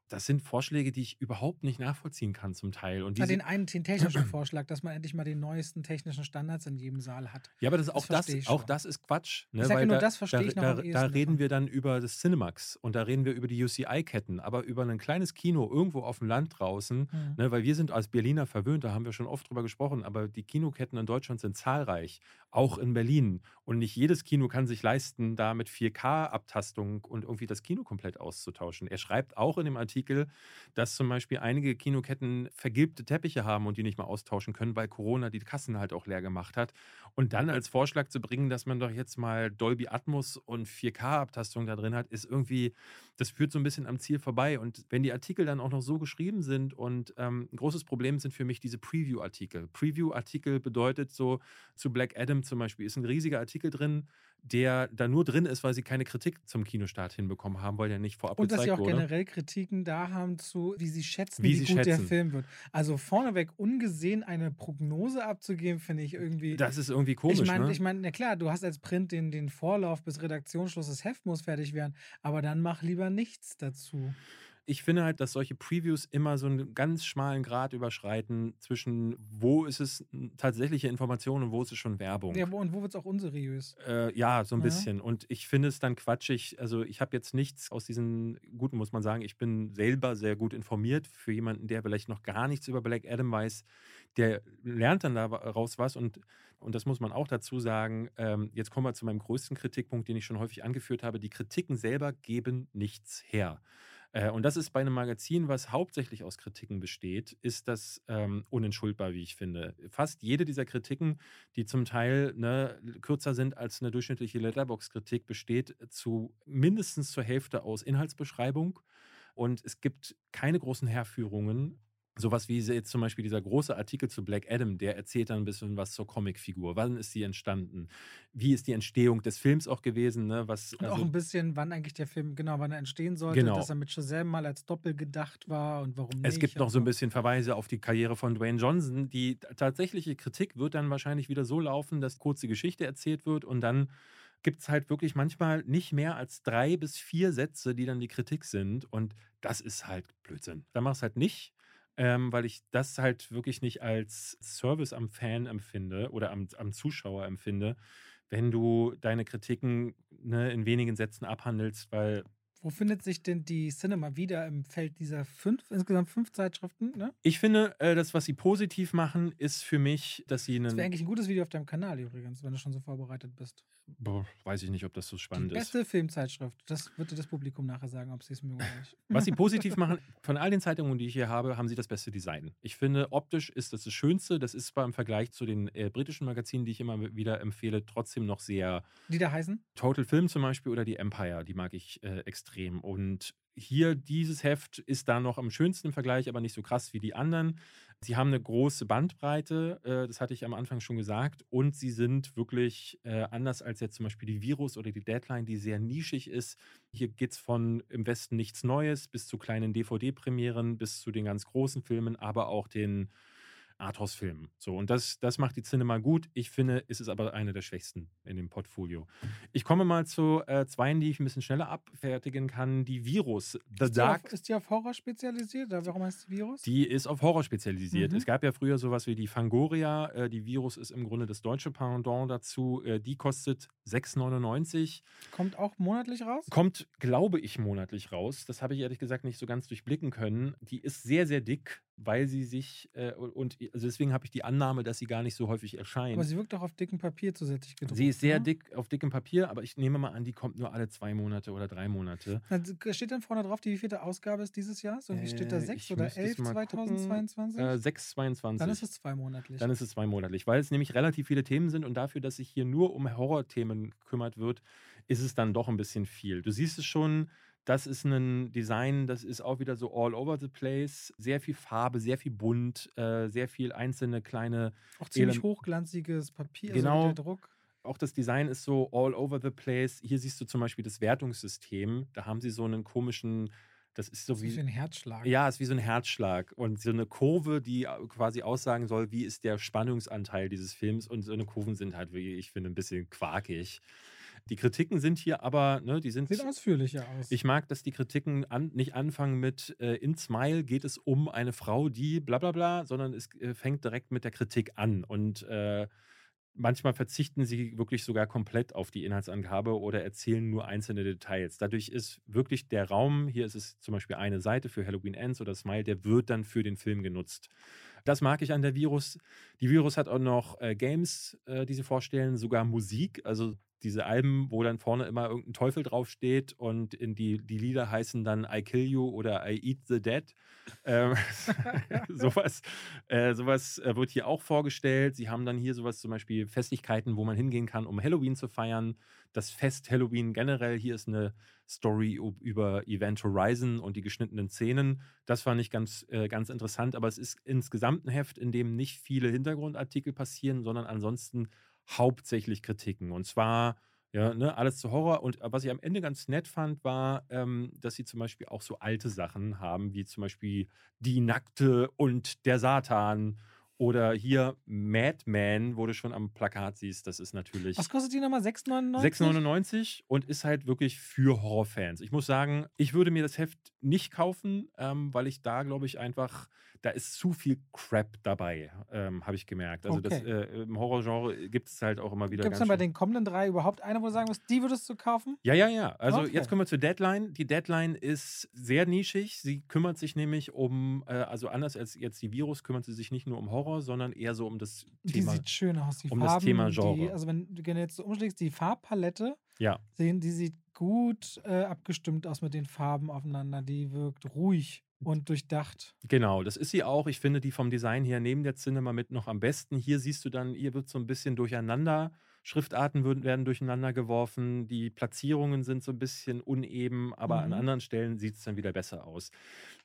das sind Vorschläge, die ich überhaupt nicht nachvollziehen kann zum Teil. Und diese, den einen den technischen Vorschlag, dass man endlich mal den neuesten technischen Standards in jedem Saal hat. Ja, aber das, das auch, das, auch das ist Quatsch. Ne? Ich sage nur, da, das verstehe ich noch Da, da reden wir dann über das Cinemax und da reden wir über die UCI-Ketten, aber über ein kleines Kino irgendwo auf dem Land draußen, mhm. ne? weil wir sind als Berliner verwöhnt, da haben wir schon oft drüber gesprochen, aber die Kinoketten in Deutschland sind zahlreich, auch in Berlin. Und nicht jedes Kino kann sich leisten, da mit 4K-Abtastung und irgendwie das Kino komplett auszutauschen. Er schreibt auch in dem Artikel, dass zum Beispiel einige Kinoketten vergilbte Teppiche haben und die nicht mehr austauschen können, weil Corona die Kassen halt auch leer gemacht hat. Und dann als Vorschlag zu bringen, dass man doch jetzt mal Dolby Atmos und 4K-Abtastung da drin hat, ist irgendwie, das führt so ein bisschen am Ziel vorbei. Und wenn die Artikel dann auch noch so geschrieben sind und ähm, ein großes Problem sind für mich diese Preview-Artikel. Preview-Artikel bedeutet so, zu Black Adam zum Beispiel ist ein riesiger Artikel drin, der da nur drin ist, weil sie keine Kritik zum Kinostart hinbekommen haben, weil der nicht vorab Und dass sie auch wurde. generell Kritiken da haben zu, wie sie schätzen, wie, wie sie gut schätzen. der Film wird. Also vorneweg ungesehen eine Prognose abzugeben, finde ich irgendwie. Das ist irgendwie komisch. Ich meine, ne? ich meine, na klar, du hast als Print den, den Vorlauf bis Redaktionsschluss, das Heft muss fertig werden, aber dann mach lieber nichts dazu ich finde halt, dass solche Previews immer so einen ganz schmalen Grad überschreiten zwischen, wo ist es tatsächliche Information und wo ist es schon Werbung. Ja, und wo wird es auch unseriös? Äh, ja, so ein ja. bisschen. Und ich finde es dann quatschig. Also, ich habe jetzt nichts aus diesen guten, muss man sagen, ich bin selber sehr gut informiert. Für jemanden, der vielleicht noch gar nichts über Black Adam weiß, der lernt dann daraus was und und das muss man auch dazu sagen, ähm, jetzt kommen wir zu meinem größten Kritikpunkt, den ich schon häufig angeführt habe, die Kritiken selber geben nichts her. Äh, und das ist bei einem Magazin, was hauptsächlich aus Kritiken besteht, ist das ähm, unentschuldbar, wie ich finde. Fast jede dieser Kritiken, die zum Teil ne, kürzer sind als eine durchschnittliche Letterbox-Kritik, besteht zu mindestens zur Hälfte aus Inhaltsbeschreibung. Und es gibt keine großen Herführungen Sowas wie jetzt zum Beispiel dieser große Artikel zu Black Adam, der erzählt dann ein bisschen was zur Comicfigur. Wann ist sie entstanden? Wie ist die Entstehung des Films auch gewesen? Ne? Was, und also, auch ein bisschen, wann eigentlich der Film, genau, wann er entstehen sollte, genau. dass er mit Shazam mal als Doppel gedacht war und warum nicht. Es gibt noch so ein bisschen Verweise auf die Karriere von Dwayne Johnson. Die tatsächliche Kritik wird dann wahrscheinlich wieder so laufen, dass kurze Geschichte erzählt wird und dann gibt es halt wirklich manchmal nicht mehr als drei bis vier Sätze, die dann die Kritik sind. Und das ist halt Blödsinn. Da mach es halt nicht ähm, weil ich das halt wirklich nicht als Service am Fan empfinde oder am, am Zuschauer empfinde, wenn du deine Kritiken ne, in wenigen Sätzen abhandelst, weil wo findet sich denn die Cinema wieder im Feld dieser fünf, insgesamt fünf Zeitschriften? Ne? Ich finde, äh, das, was sie positiv machen, ist für mich, dass sie einen. Das wäre eigentlich ein gutes Video auf deinem Kanal übrigens, wenn du schon so vorbereitet bist. Boah, weiß ich nicht, ob das so spannend die beste ist. Beste Filmzeitschrift. Das wird dir das Publikum nachher sagen, ob sie es mögen oder nicht. Was sie positiv machen, von all den Zeitungen, die ich hier habe, haben sie das beste Design. Ich finde, optisch ist das das Schönste. Das ist zwar im Vergleich zu den äh, britischen Magazinen, die ich immer wieder empfehle, trotzdem noch sehr. Die da heißen? Total Film zum Beispiel oder die Empire, die mag ich äh, extrem. Und hier dieses Heft ist da noch am schönsten im Vergleich, aber nicht so krass wie die anderen. Sie haben eine große Bandbreite, äh, das hatte ich am Anfang schon gesagt, und sie sind wirklich äh, anders als jetzt zum Beispiel die Virus oder die Deadline, die sehr nischig ist. Hier geht es von im Westen nichts Neues bis zu kleinen DVD-Premieren, bis zu den ganz großen Filmen, aber auch den Arthouse-Filmen. So, und das, das macht die Cinema gut. Ich finde, ist es aber eine der schwächsten in dem Portfolio. Ich komme mal zu äh, zweien, die ich ein bisschen schneller abfertigen kann. Die Virus. The ist Dark. Die auf, ist die auf Horror spezialisiert? Warum heißt die Virus? Die ist auf Horror spezialisiert. Mhm. Es gab ja früher sowas wie die Fangoria. Äh, die Virus ist im Grunde das deutsche Pendant dazu. Äh, die kostet 6,99. Kommt auch monatlich raus? Kommt, glaube ich, monatlich raus. Das habe ich ehrlich gesagt nicht so ganz durchblicken können. Die ist sehr, sehr dick weil sie sich äh, und also deswegen habe ich die Annahme, dass sie gar nicht so häufig erscheint. Aber sie wirkt auch auf dickem Papier zusätzlich gedruckt. Sie ist sehr ne? dick auf dickem Papier, aber ich nehme mal an, die kommt nur alle zwei Monate oder drei Monate. Dann steht dann vorne drauf, die wievielte Ausgabe ist dieses Jahr? So wie steht da äh, sechs oder elf 2022? Äh, 6 22. Dann ist es zweimonatlich. Dann ist es zweimonatlich, weil es nämlich relativ viele Themen sind und dafür, dass sich hier nur um Horrorthemen kümmert wird, ist es dann doch ein bisschen viel. Du siehst es schon das ist ein Design, das ist auch wieder so all over the place. Sehr viel Farbe, sehr viel bunt, äh, sehr viel einzelne kleine. Auch ziemlich Ele hochglanziges Papier, genau. Also der Druck. Auch das Design ist so all over the place. Hier siehst du zum Beispiel das Wertungssystem. Da haben sie so einen komischen. Das ist so das ist wie ein Herzschlag. Ja, ist wie so ein Herzschlag. Und so eine Kurve, die quasi aussagen soll, wie ist der Spannungsanteil dieses Films. Und so eine Kurven sind halt wirklich, ich finde, ein bisschen quakig. Die Kritiken sind hier aber, ne, die sind. Sieht ausführlicher aus. Ich mag, dass die Kritiken an, nicht anfangen mit äh, In Smile geht es um eine Frau, die bla bla bla, sondern es äh, fängt direkt mit der Kritik an. Und äh, manchmal verzichten sie wirklich sogar komplett auf die Inhaltsangabe oder erzählen nur einzelne Details. Dadurch ist wirklich der Raum, hier ist es zum Beispiel eine Seite für Halloween Ends oder Smile, der wird dann für den Film genutzt. Das mag ich an der Virus. Die Virus hat auch noch äh, Games, äh, die sie vorstellen, sogar Musik. Also diese Alben, wo dann vorne immer irgendein Teufel draufsteht und in die, die Lieder heißen dann I Kill You oder I Eat the Dead. Ähm, sowas äh, sowas äh, wird hier auch vorgestellt. Sie haben dann hier sowas zum Beispiel Festlichkeiten, wo man hingehen kann, um Halloween zu feiern. Das Fest Halloween generell. Hier ist eine Story über Event Horizon und die geschnittenen Szenen. Das fand ich ganz, äh, ganz interessant. Aber es ist insgesamt ein Heft, in dem nicht viele Hintergrundartikel passieren, sondern ansonsten hauptsächlich Kritiken. Und zwar ja, ne, alles zu Horror. Und äh, was ich am Ende ganz nett fand, war, ähm, dass sie zum Beispiel auch so alte Sachen haben, wie zum Beispiel Die Nackte und der Satan oder hier Madman, wo du schon am Plakat siehst, das ist natürlich. Was kostet die nochmal? 6,99? 6,99 und ist halt wirklich für Horrorfans. Ich muss sagen, ich würde mir das Heft nicht kaufen, ähm, weil ich da, glaube ich, einfach da ist zu viel Crap dabei, ähm, habe ich gemerkt. Also okay. das, äh, im Horrorgenre gibt es halt auch immer wieder. Gibt es dann bei den kommenden drei überhaupt eine, wo du sagen musst, die würdest du kaufen? Ja, ja, ja. Also okay. jetzt kommen wir zur Deadline. Die Deadline ist sehr nischig. Sie kümmert sich nämlich um, äh, also anders als jetzt die Virus, kümmert sie sich nicht nur um Horror, sondern eher so um das Thema. Die sieht schön aus, die um Farben. das Thema Genre. Die, also wenn du jetzt so umschlägst, die Farbpalette, ja. sehen, die sieht gut äh, abgestimmt aus mit den Farben aufeinander. Die wirkt ruhig und durchdacht. Genau, das ist sie auch. Ich finde die vom Design her neben der Cinema mit noch am besten. Hier siehst du dann, hier wird so ein bisschen durcheinander. Schriftarten würden, werden durcheinander geworfen. Die Platzierungen sind so ein bisschen uneben, aber an Mhm. anderen Stellen sieht es dann wieder besser aus.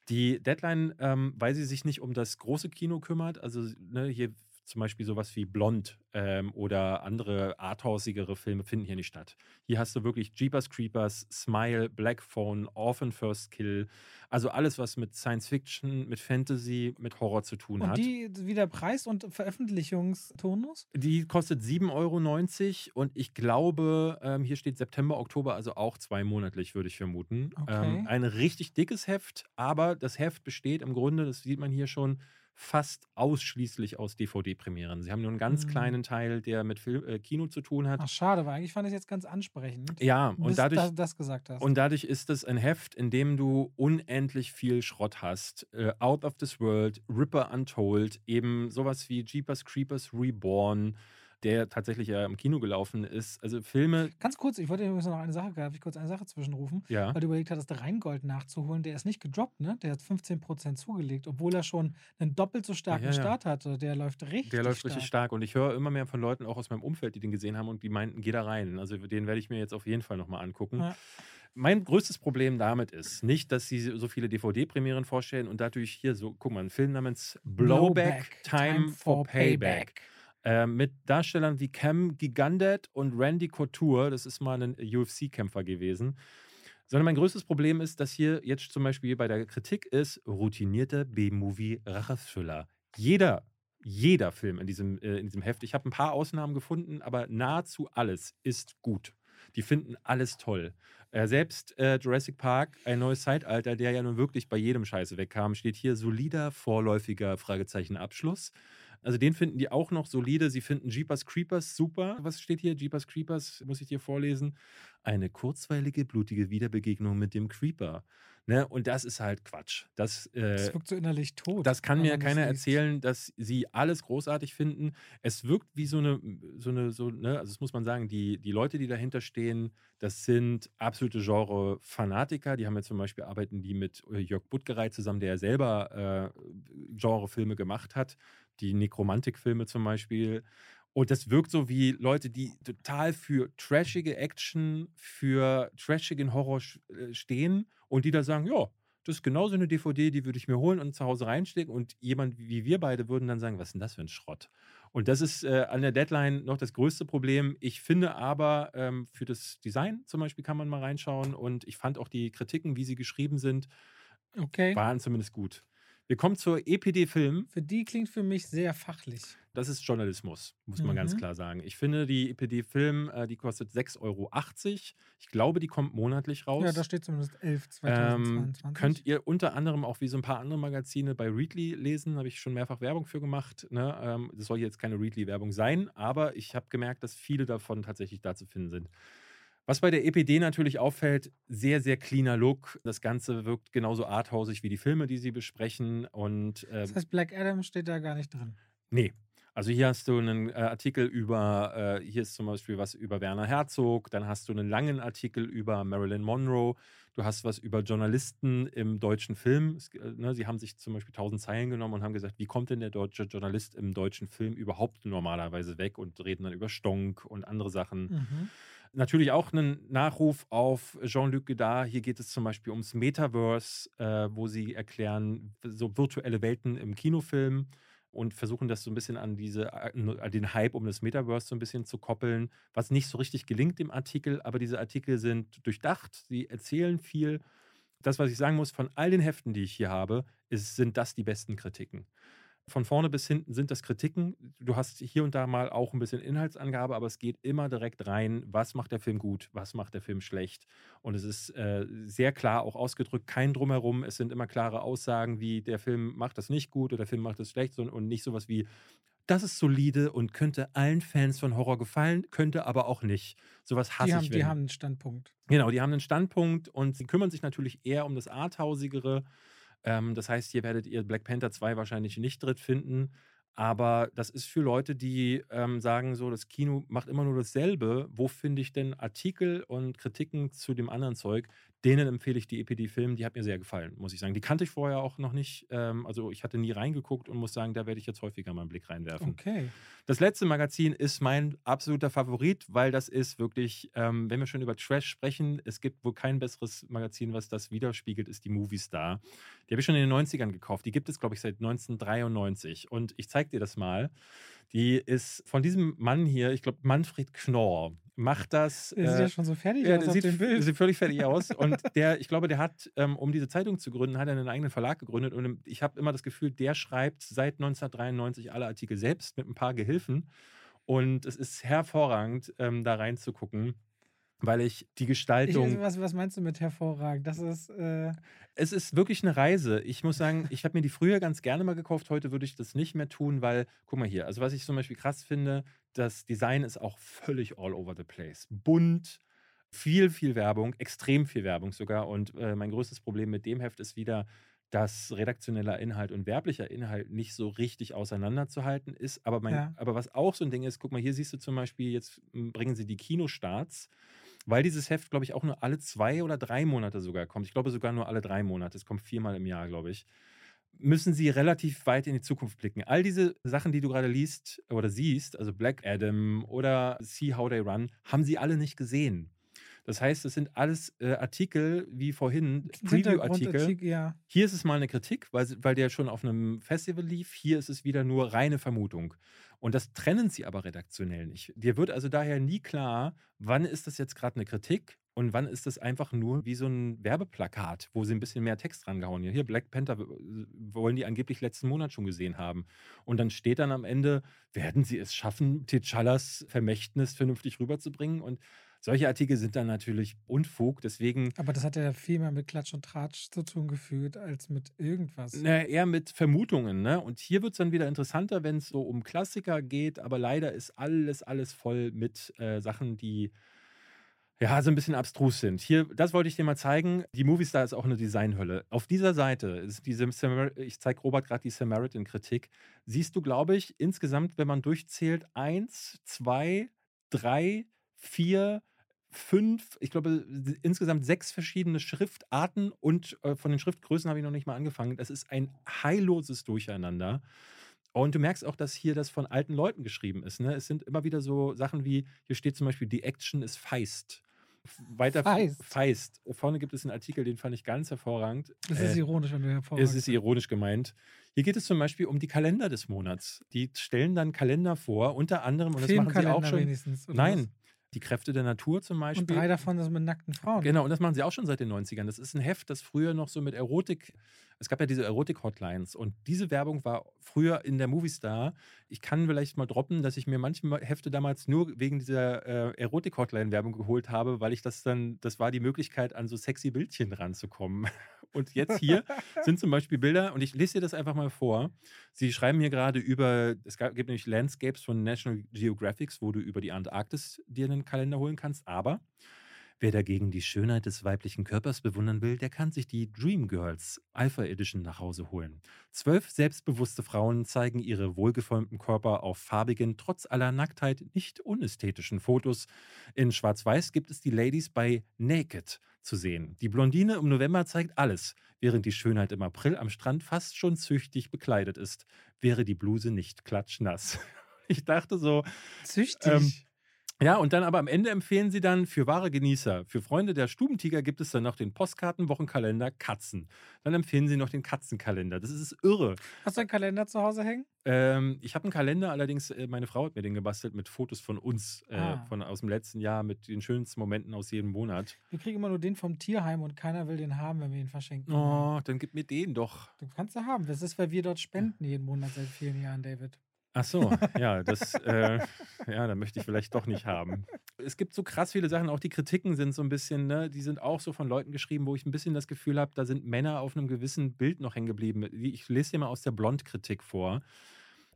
Die Deadline, ähm, weil sie sich nicht um das große Kino kümmert, also ne, hier zum Beispiel sowas wie Blond ähm, oder andere arthausigere Filme finden hier nicht statt. Hier hast du wirklich Jeepers Creepers, Smile, Black Phone, Orphan First Kill, also alles, was mit Science Fiction, mit Fantasy, mit Horror zu tun Und hat. die wieder Preis- und Veröffentlichungstonus? Die kostet 7,90 Euro und ich glaube, ähm, hier steht September, Oktober, also auch zweimonatlich, würde ich vermuten. Okay. Ähm, ein richtig dickes Heft, aber das Heft besteht im Grunde, das sieht man hier schon, fast ausschließlich aus DVD-Premieren. Sie haben nur einen ganz Mhm. kleinen Teil, der mit Film, äh, Kino zu tun hat. Ach, schade, weil eigentlich fand ich es jetzt ganz ansprechend. Ja, und dadurch, du das gesagt hast. und dadurch ist es ein Heft, in dem du unendlich viel Schrott hast. Äh, Out of this World, Ripper Untold, eben sowas wie Jeepers Creepers Reborn, der tatsächlich ja im Kino gelaufen ist. Also Filme, Ganz kurz, ich wollte übrigens noch eine Sache, darf ich kurz eine Sache zwischenrufen, ja. weil du überlegt hattest, Rheingold nachzuholen. Der ist nicht gedroppt, ne? Der hat 15% zugelegt, obwohl er schon einen doppelt so starken ja, ja. Start hatte. Der läuft richtig Der läuft stark. richtig stark und ich höre immer mehr von Leuten auch aus meinem Umfeld, die den gesehen haben und die meinten, geh da rein. Also den werde ich mir jetzt auf jeden Fall nochmal angucken. Mein größtes Problem damit ist nicht, dass sie so viele DVD-Premieren vorstellen und dadurch hier so, guck mal, ein Film namens Blowback, Time, for Payback. Äh, mit Darstellern wie Cam Gigandet und Randy Couture, das ist mal ein UFC-Kämpfer gewesen. Sondern mein größtes Problem ist, dass hier jetzt zum Beispiel bei der Kritik ist, routinierter B-Movie-Rachethriller. Jeder, jeder Film in diesem, äh, in diesem Heft, ich habe ein paar Ausnahmen gefunden, aber nahezu alles ist gut. Die finden alles toll. Äh, selbst äh, Jurassic Park, ein neues Zeitalter, der ja nun wirklich bei jedem Scheiße wegkam, steht hier solider, vorläufiger Fragezeichen Abschluss. Also den finden die auch noch solide. Sie finden Jeepers Creepers super. Was steht hier? Jeepers Creepers, muss ich dir vorlesen. Eine kurzweilige, blutige Wiederbegegnung mit dem Creeper. Ne? Und das ist halt Quatsch. Das, äh, Das wirkt so innerlich tot. das kann mir keiner erzählen, dass sie alles großartig finden. Es wirkt wie so eine, so eine, so, ne, also das muss man sagen, die, die Leute, die dahinter stehen, das sind absolute Genre-Fanatiker. Die haben ja zum Beispiel arbeiten die mit äh, Jörg Buttgereit zusammen, der ja selber äh, Genre-Filme gemacht hat, die Nekromantik-Filme zum Beispiel. Und das wirkt so wie Leute, die total für trashige Action, für trashigen Horror äh, stehen und die da sagen, ja, das ist genauso eine DVD, die würde ich mir holen und zu Hause reinstecken. Und jemand wie wir beide würden dann sagen, was ist denn das für ein Schrott? Und das ist äh, an der Deadline noch das größte Problem. Ich finde aber, ähm, für das Design zum Beispiel kann man mal reinschauen. Und ich fand auch die Kritiken, wie sie geschrieben sind, Okay. waren zumindest gut. Wir kommen zur EPD Film. Für die klingt für mich sehr fachlich. Das ist Journalismus, muss man ganz Mhm. klar sagen. Ich finde, die EPD Film, äh, die kostet 6,80 Euro. Ich glaube, die kommt monatlich raus. Ja, da steht zumindest 11 Ähm, 2022. könnt ihr unter anderem auch wie so ein paar andere Magazine bei Readly lesen, habe ich schon mehrfach Werbung für gemacht. Ne? Ähm, das soll jetzt keine Readly-Werbung sein, aber ich habe gemerkt, dass viele davon tatsächlich da zu finden sind. Was bei der EPD natürlich auffällt, sehr, sehr cleaner Look. Das Ganze wirkt genauso arthausig wie die Filme, die sie besprechen. Und äh, das heißt, Black Adam steht da gar nicht drin. Nee. Also hier hast du einen äh, Artikel über, äh, hier ist zum Beispiel was über Werner Herzog, dann hast du einen langen Artikel über Marilyn Monroe, du hast was über Journalisten im deutschen Film. Es, äh, ne, sie haben sich zum Beispiel tausend Zeilen genommen und haben gesagt, wie kommt denn der deutsche Journalist im deutschen Film überhaupt normalerweise weg und reden dann über Stonk und andere Sachen. Mhm. Natürlich auch einen Nachruf auf Jean-Luc Godard. Hier geht es zum Beispiel ums Metaverse, äh, wo sie erklären, so virtuelle Welten im Kinofilm und versuchen das so ein bisschen an diese, an den Hype um das Metaverse so ein bisschen zu koppeln, was nicht so richtig gelingt im Artikel, aber diese Artikel sind durchdacht, sie erzählen viel. Das, was ich sagen muss, von all den Heften, die ich hier habe, ist, sind das die besten Kritiken. Von vorne bis hinten sind das Kritiken. Du hast hier und da mal auch ein bisschen Inhaltsangabe, aber es geht immer direkt rein, was macht der Film gut, was macht der Film schlecht. Und es ist äh, sehr klar auch ausgedrückt, kein Drumherum. Es sind immer klare Aussagen wie, der Film macht das nicht gut oder der Film macht das schlecht sondern- und nicht sowas wie, das ist solide und könnte allen Fans von Horror gefallen, könnte aber auch nicht. Sowas hasse Die, ich. haben, die wenn- haben einen Standpunkt. Genau, die haben einen Standpunkt und sie kümmern sich natürlich eher um das Arthausigere. Ähm, das heißt, hier werdet ihr Black Panther 2 wahrscheinlich nicht drin finden. Aber das ist für Leute, die ähm, sagen, so, das Kino macht immer nur dasselbe. Wo finde ich denn Artikel und Kritiken zu dem anderen Zeug? Denen empfehle ich die EPD-Film. Die hat mir sehr gefallen, muss ich sagen. Die kannte ich vorher auch noch nicht. Ähm, also ich hatte nie reingeguckt und muss sagen, da werde ich jetzt häufiger mal einen Blick reinwerfen. Okay. Das letzte Magazin ist mein absoluter Favorit, weil das ist wirklich, ähm, wenn wir schon über Trash sprechen, es gibt wohl kein besseres Magazin, was das widerspiegelt, ist die Movie Star. Die habe ich schon in den 90ern gekauft. Die gibt es, glaube ich, seit 1993. Und ich zeige dir das mal. Die ist von diesem Mann hier, ich glaube Manfred Knorr, macht das. Der sieht ja schon so fertig ja, aus der auf sieht, dem Bild. sieht völlig fertig aus. Und der, ich glaube, der hat, ähm, um diese Zeitung zu gründen, hat er einen eigenen Verlag gegründet. Und ich habe immer das Gefühl, der schreibt seit 1993 alle Artikel selbst mit ein paar Gehilfen. Und es ist hervorragend, ähm, da reinzugucken, weil ich die Ich, Gestaltung. was, was meinst du mit hervorragend? Das ist. Äh, Es ist wirklich eine Reise. Ich muss sagen, ich habe mir die früher ganz gerne mal gekauft. Heute würde ich das nicht mehr tun, weil, guck mal hier, also was ich zum Beispiel krass finde, das Design ist auch völlig all over the place. Bunt, viel, viel Werbung, extrem viel Werbung sogar. Und äh, mein größtes Problem mit dem Heft ist wieder, dass redaktioneller Inhalt und werblicher Inhalt nicht so richtig auseinanderzuhalten ist. Aber, mein, Ja. aber was auch so ein Ding ist, guck mal, hier siehst du zum Beispiel, jetzt m, bringen sie die Kinostarts, weil dieses Heft, glaube ich, auch nur alle zwei oder drei Monate sogar kommt. Ich glaube sogar nur alle drei Monate. Es kommt viermal im Jahr, glaube ich. Müssen sie relativ weit in die Zukunft blicken. All diese Sachen, die du gerade liest oder siehst, also Black Adam oder See How They Run, haben sie alle nicht gesehen. Das heißt, es sind alles äh, Artikel wie vorhin, Preview-Artikel. Ja. Hier ist es mal eine Kritik, weil, weil der schon auf einem Festival lief. Hier ist es wieder nur reine Vermutung. Und das trennen sie aber redaktionell nicht. Dir wird also daher nie klar, wann ist das jetzt gerade eine Kritik und wann ist das einfach nur wie so ein Werbeplakat, wo sie ein bisschen mehr Text rangehauen. Hier, Black Panther wollen die angeblich letzten Monat schon gesehen haben. Und dann steht dann am Ende, werden sie es schaffen, T'Challas Vermächtnis vernünftig rüberzubringen? Und solche Artikel sind dann natürlich Unfug. Deswegen Aber das hat ja viel mehr mit Klatsch und Tratsch zu tun gefühlt, als mit irgendwas. Na, eher mit Vermutungen, ne? Und hier wird es dann wieder interessanter, wenn es so um Klassiker geht, aber leider ist alles, alles voll mit äh, Sachen, die ja so ein bisschen abstrus sind. Hier, das wollte ich dir mal zeigen. Die Movistar ist auch eine Designhölle. Auf dieser Seite ist diese, ich zeige Robert gerade die Samaritan-Kritik, siehst du, glaube ich, insgesamt, wenn man durchzählt, eins, zwei, drei, vier, fünf, ich glaube, insgesamt sechs verschiedene Schriftarten und äh, von den Schriftgrößen habe ich noch nicht mal angefangen. Das ist ein heilloses Durcheinander. Und du merkst auch, dass hier das von alten Leuten geschrieben ist. Ne? Es sind immer wieder so Sachen wie, hier steht zum Beispiel, die Action ist feist. Weiter Feist. feist. Vorne gibt es einen Artikel, den fand ich ganz hervorragend. Das Äh, ist ironisch, wenn du hervorragend es ist ironisch gemeint. Hier geht es zum Beispiel um die Kalender des Monats. Die stellen dann Kalender vor, unter anderem, und das machen sie auch schon. wenigstens. Nein, die Kräfte der Natur zum? Beispiel. Und drei davon sind mit nackten Frauen. Genau, und das machen sie auch schon seit den 90ern. Das ist ein Heft, das früher noch so mit Erotik, es gab ja diese Erotik-Hotlines und diese Werbung war früher in der Movistar. Ich kann vielleicht mal droppen, dass ich mir manche Hefte damals nur wegen dieser äh, Erotik-Hotline-Werbung geholt habe, weil ich das dann, das war die Möglichkeit, an so sexy Bildchen ranzukommen. Und jetzt hier sind zum Beispiel Bilder, und ich lese dir das einfach mal vor. Sie schreiben hier gerade über, es gibt nämlich Landscapes von National Geographics, wo du über die Antarktis dir einen Kalender holen kannst, aber Wer dagegen die Schönheit des weiblichen Körpers bewundern will, der kann sich die Dream Girls Alpha Edition nach Hause holen. Zwölf selbstbewusste Frauen zeigen ihre wohlgeformten Körper auf farbigen, trotz aller Nacktheit nicht unästhetischen Fotos. In Schwarz-Weiß gibt es die Ladies bei Naked zu sehen. Die Blondine im November zeigt alles, während die Schönheit im April am Strand fast schon züchtig bekleidet ist. Wäre die Bluse nicht klatschnass. Ich dachte so, Züchtig. Ähm, ja, und dann aber am Ende empfehlen sie dann für wahre Genießer, für Freunde der Stubentiger gibt es dann noch den Postkartenwochenkalender Katzen. Dann empfehlen sie noch den Katzenkalender. Das ist irre. Hast du einen Kalender zu Hause hängen? Ähm, ich habe einen Kalender, allerdings, äh, meine Frau hat mir den gebastelt mit Fotos von uns äh, Ah. von, aus dem letzten Jahr, mit den schönsten Momenten aus jedem Monat. Wir kriegen immer nur den vom Tierheim und keiner will den haben, wenn wir ihn verschenken. Oh, dann gib mir den doch. Du kannst ihn haben. Das ist, weil wir dort spenden jeden Monat seit vielen Jahren, David. Ach so, ja, das, äh, ja, da möchte ich vielleicht doch nicht haben. Es gibt so krass viele Sachen, auch die Kritiken sind so ein bisschen, ne, die sind auch so von Leuten geschrieben, wo ich ein bisschen das Gefühl habe, da sind Männer auf einem gewissen Bild noch hängen geblieben. Ich lese dir mal aus der Blond-Kritik vor.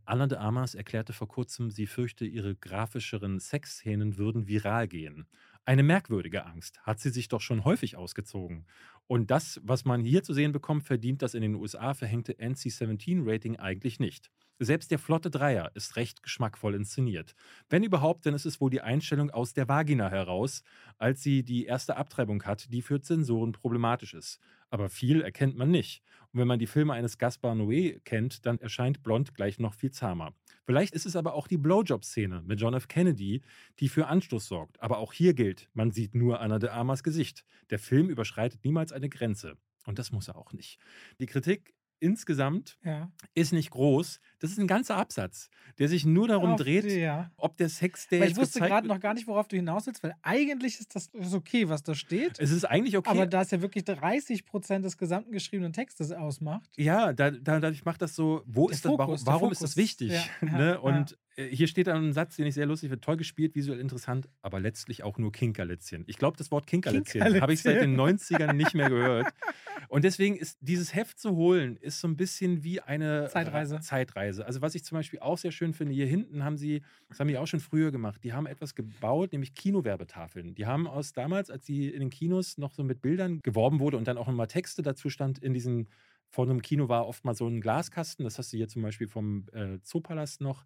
Anna de Amas erklärte vor kurzem, sie fürchte, ihre grafischeren Sexszenen würden viral gehen. Eine merkwürdige Angst, hat sie sich doch schon häufig ausgezogen. Und das, was man hier zu sehen bekommt, verdient das in den USA verhängte NC-17-Rating eigentlich nicht. Selbst der flotte Dreier ist recht geschmackvoll inszeniert. Wenn überhaupt, dann ist es wohl die Einstellung aus der Vagina heraus, als sie die erste Abtreibung hat, die für Zensoren problematisch ist. Aber viel erkennt man nicht. Und wenn man die Filme eines Gaspar Noé kennt, dann erscheint Blond gleich noch viel zahmer. Vielleicht ist es aber auch die Blowjob-Szene mit John F. Kennedy, die für Anstoß sorgt. Aber auch hier gilt, man sieht nur Anna de Armas Gesicht. Der Film überschreitet niemals eine Grenze. Und das muss er auch nicht. Die Kritik insgesamt Ja. ist nicht groß. Das ist ein ganzer Absatz, der sich nur darum Auf dreht, die, ja. ob der Sex, der Weil ich wusste gerade noch gar nicht, worauf du hinaus willst, weil eigentlich ist das ist okay, was da steht. Es ist eigentlich okay. Aber da es ja wirklich 30 Prozent des gesamten geschriebenen Textes ausmacht. Ja, da, da, dadurch macht das so, wo Der ist das, warum, Fokus, warum ist Fokus. das wichtig? Ja, ne? Und hier steht dann ein Satz, den ich sehr lustig finde, toll gespielt, visuell interessant, aber letztlich auch nur Kinkerlitzchen. Ich glaube, das Wort Kinkerlitzchen habe ich seit den 90ern nicht mehr gehört. Und deswegen ist dieses Heft zu holen, ist so ein bisschen wie eine Zeitreise. Ra- Zeitreise. Also was ich zum Beispiel auch sehr schön finde, hier hinten haben sie, das haben die auch schon früher gemacht, die haben etwas gebaut, nämlich Kinowerbetafeln. Die haben aus damals, als sie in den Kinos noch so mit Bildern geworben wurde und dann auch immer Texte dazu stand in diesen vor einem Kino war oft mal so ein Glaskasten, das hast du hier zum Beispiel vom äh, Zoopalast noch.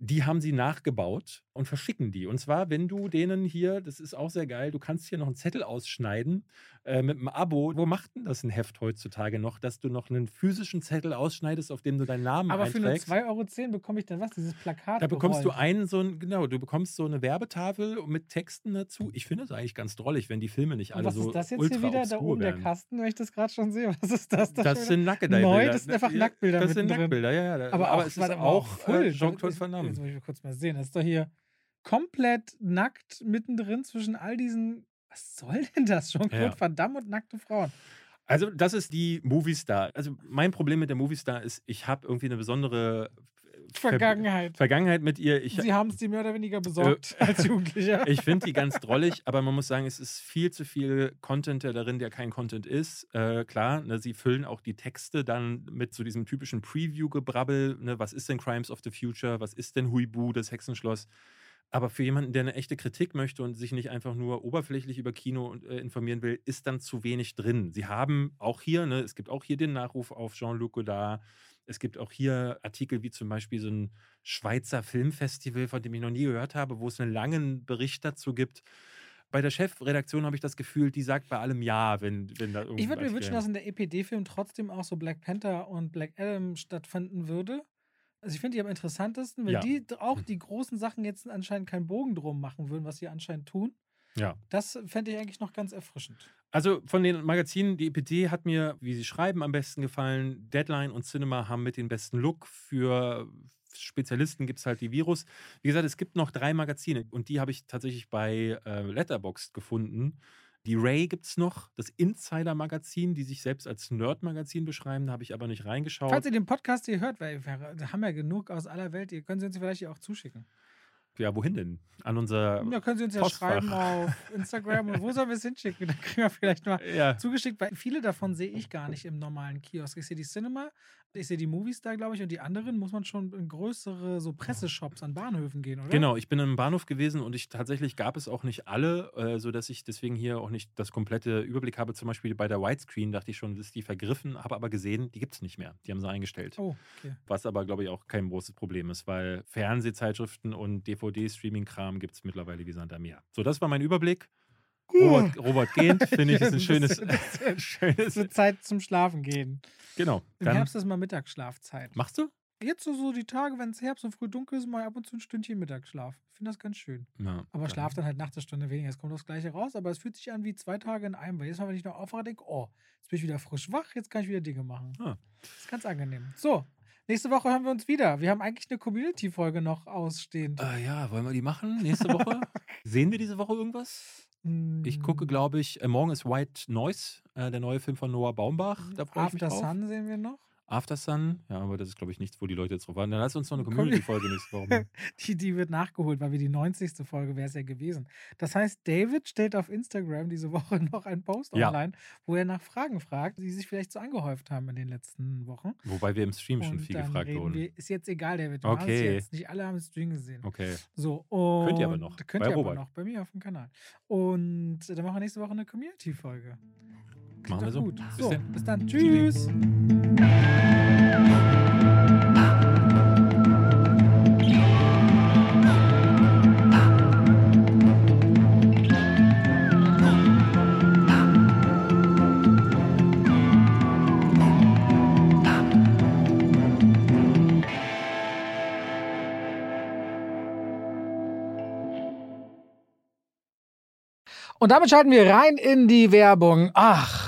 Die haben sie nachgebaut und verschicken die. Und zwar, wenn du denen hier, das ist auch sehr geil, du kannst hier noch einen Zettel ausschneiden äh, mit einem Abo. Wo macht denn das ein Heft heutzutage noch, dass du noch einen physischen Zettel ausschneidest, auf dem du deinen Namen Aber für nur einträgst? 2,10 Euro bekomme ich dann was? Dieses Plakat. Da bekommst du gerollt. einen so ein, genau, du bekommst so eine Werbetafel mit Texten dazu. Ich finde es eigentlich ganz drollig, wenn die Filme nicht alle was so ist das jetzt ultra hier wieder? Da oben der werden. Kasten, wenn ich das gerade schon sehe. Was ist das? da Das sind? Nackedei-Bilder. Neu, das sind einfach Nacktbilder Das sind. Nacktbilder, ja, ja. Aber, auch, es ist mal, auch äh, Jean-Claude Van Damme. Jetzt muss ich kurz mal sehen. Das ist doch hier komplett nackt mittendrin zwischen all diesen. Was soll denn das? Jean-Claude Ja. Van Damme und nackte Frauen. Also, das ist die Moviestar. Also, mein Problem mit der Moviestar ist, ich habe irgendwie eine besondere Ver- Vergangenheit. Vergangenheit mit ihr. Ich, Sie haben es dir mehr oder weniger besorgt als Jugendlicher. ich finde die ganz drollig, aber man muss sagen, es ist viel zu viel Content der darin, der kein Content ist. Äh, klar, ne, sie füllen auch die Texte dann mit so diesem typischen Preview-Gebrabbel. Ne, was ist denn Crimes of the Future? Was ist denn Huibu, das Hexenschloss? Aber für jemanden, der eine echte Kritik möchte und sich nicht einfach nur oberflächlich über Kino äh, informieren will, ist dann zu wenig drin. Sie haben auch hier, ne, es gibt auch hier den Nachruf auf Jean-Luc Godard. Es gibt auch hier Artikel wie zum Beispiel so ein Schweizer Filmfestival, von dem ich noch nie gehört habe, wo es einen langen Bericht dazu gibt. Bei der Chefredaktion habe ich das Gefühl, die sagt bei allem Ja, wenn, wenn da irgendwas Ich würde mir wünschen, dass in der EPD-Film trotzdem auch so Black Panther und Black Adam stattfinden würde. Also ich finde die am interessantesten, wenn Ja. die auch die großen Sachen jetzt anscheinend keinen Bogen drum machen würden, was sie anscheinend tun. Ja. Das fände ich eigentlich noch ganz erfrischend. Also von den Magazinen, die EPD hat mir, wie sie schreiben, am besten gefallen. Deadline und Cinema haben mit den besten Look. Für Spezialisten gibt es halt die Virus. Wie gesagt, es gibt noch drei Magazine und die habe ich tatsächlich bei äh, Letterboxd gefunden. Die Ray gibt es noch, das Insider-Magazin, die sich selbst als Nerd-Magazin beschreiben, da habe ich aber nicht reingeschaut. Falls ihr den Podcast hier hört, weil wir haben ja genug aus aller Welt, ihr können sie uns vielleicht auch zuschicken. Ja, wohin denn? An unser. Ja, können sie uns ja Postfach. schreiben auf Instagram und wo sollen wir es hinschicken? Dann kriegen wir vielleicht mal Ja. zugeschickt, weil viele davon sehe ich gar nicht im normalen Kiosk. Ich sehe die Cinema, ich sehe die Movies da, glaube ich, und die anderen muss man schon in größere so Presseshops an Bahnhöfen gehen, oder? Genau, ich bin im Bahnhof gewesen und ich tatsächlich gab es auch nicht alle, äh, sodass ich deswegen hier auch nicht das komplette Überblick habe. Zum Beispiel bei der Widescreen dachte ich schon, ist die vergriffen, habe aber gesehen, die gibt es nicht mehr. Die haben sie eingestellt. Oh, okay. Was aber, glaube ich, auch kein großes Problem ist, weil Fernsehzeitschriften und DVD-Streaming-Kram gibt es mittlerweile wie Sand am Meer. So, das war mein Überblick. Robert, Robert Gehnt, finde ich, ist ein schönes, Das schönes. Es wird Zeit zum Schlafen gehen. Genau. Im Herbst ist mal Mittagsschlafzeit. machst du? Jetzt so, so die Tage, wenn es Herbst und früh dunkel ist, mal ab und zu ein Stündchen Mittagsschlaf. Ich finde das ganz schön. Ja, Aber dann- schlaf dann halt nachts eine Stunde weniger. Es kommt das Gleiche raus, aber es fühlt sich an wie zwei Tage in einem. Weil jedes Mal, wenn ich noch aufwache, denke oh, jetzt bin ich wieder frisch wach, jetzt kann ich wieder Dinge machen. Ah. Das ist ganz angenehm. So, nächste Woche hören wir uns wieder. Wir haben eigentlich eine Community-Folge noch ausstehend. Äh, ja, wollen wir die machen nächste Woche? Sehen wir diese Woche irgendwas? Ich gucke, Mm, glaube ich, äh, morgen ist White Noise, äh, der neue Film von Noah Baumbach. Da freue ich mich After drauf. Sun sehen wir noch. After Sun, ja, aber das ist, glaube ich, nichts, wo die Leute jetzt drauf warten. Dann lass uns noch eine Community-Folge nächste Woche. Die, die wird nachgeholt, weil wir die 90. Folge wäre es ja gewesen. Das heißt, David stellt auf Instagram diese Woche noch einen Post Ja. online, wo er nach Fragen fragt, die sich vielleicht so angehäuft haben in den letzten Wochen. Wobei wir im Stream schon Und viel gefragt wurden. Wir, ist jetzt egal, David. Es Okay. Jetzt. Nicht alle haben den Stream gesehen. Okay. So, und Könnt ihr aber noch, Könnt bei ihr aber Robert. noch, bei mir auf dem Kanal. Und dann machen wir nächste Woche eine Community-Folge. Machen wir so. Gut. Bis So, bis dann. Tschüssi. Tschüss. Und damit schalten wir rein in die Werbung. Ach,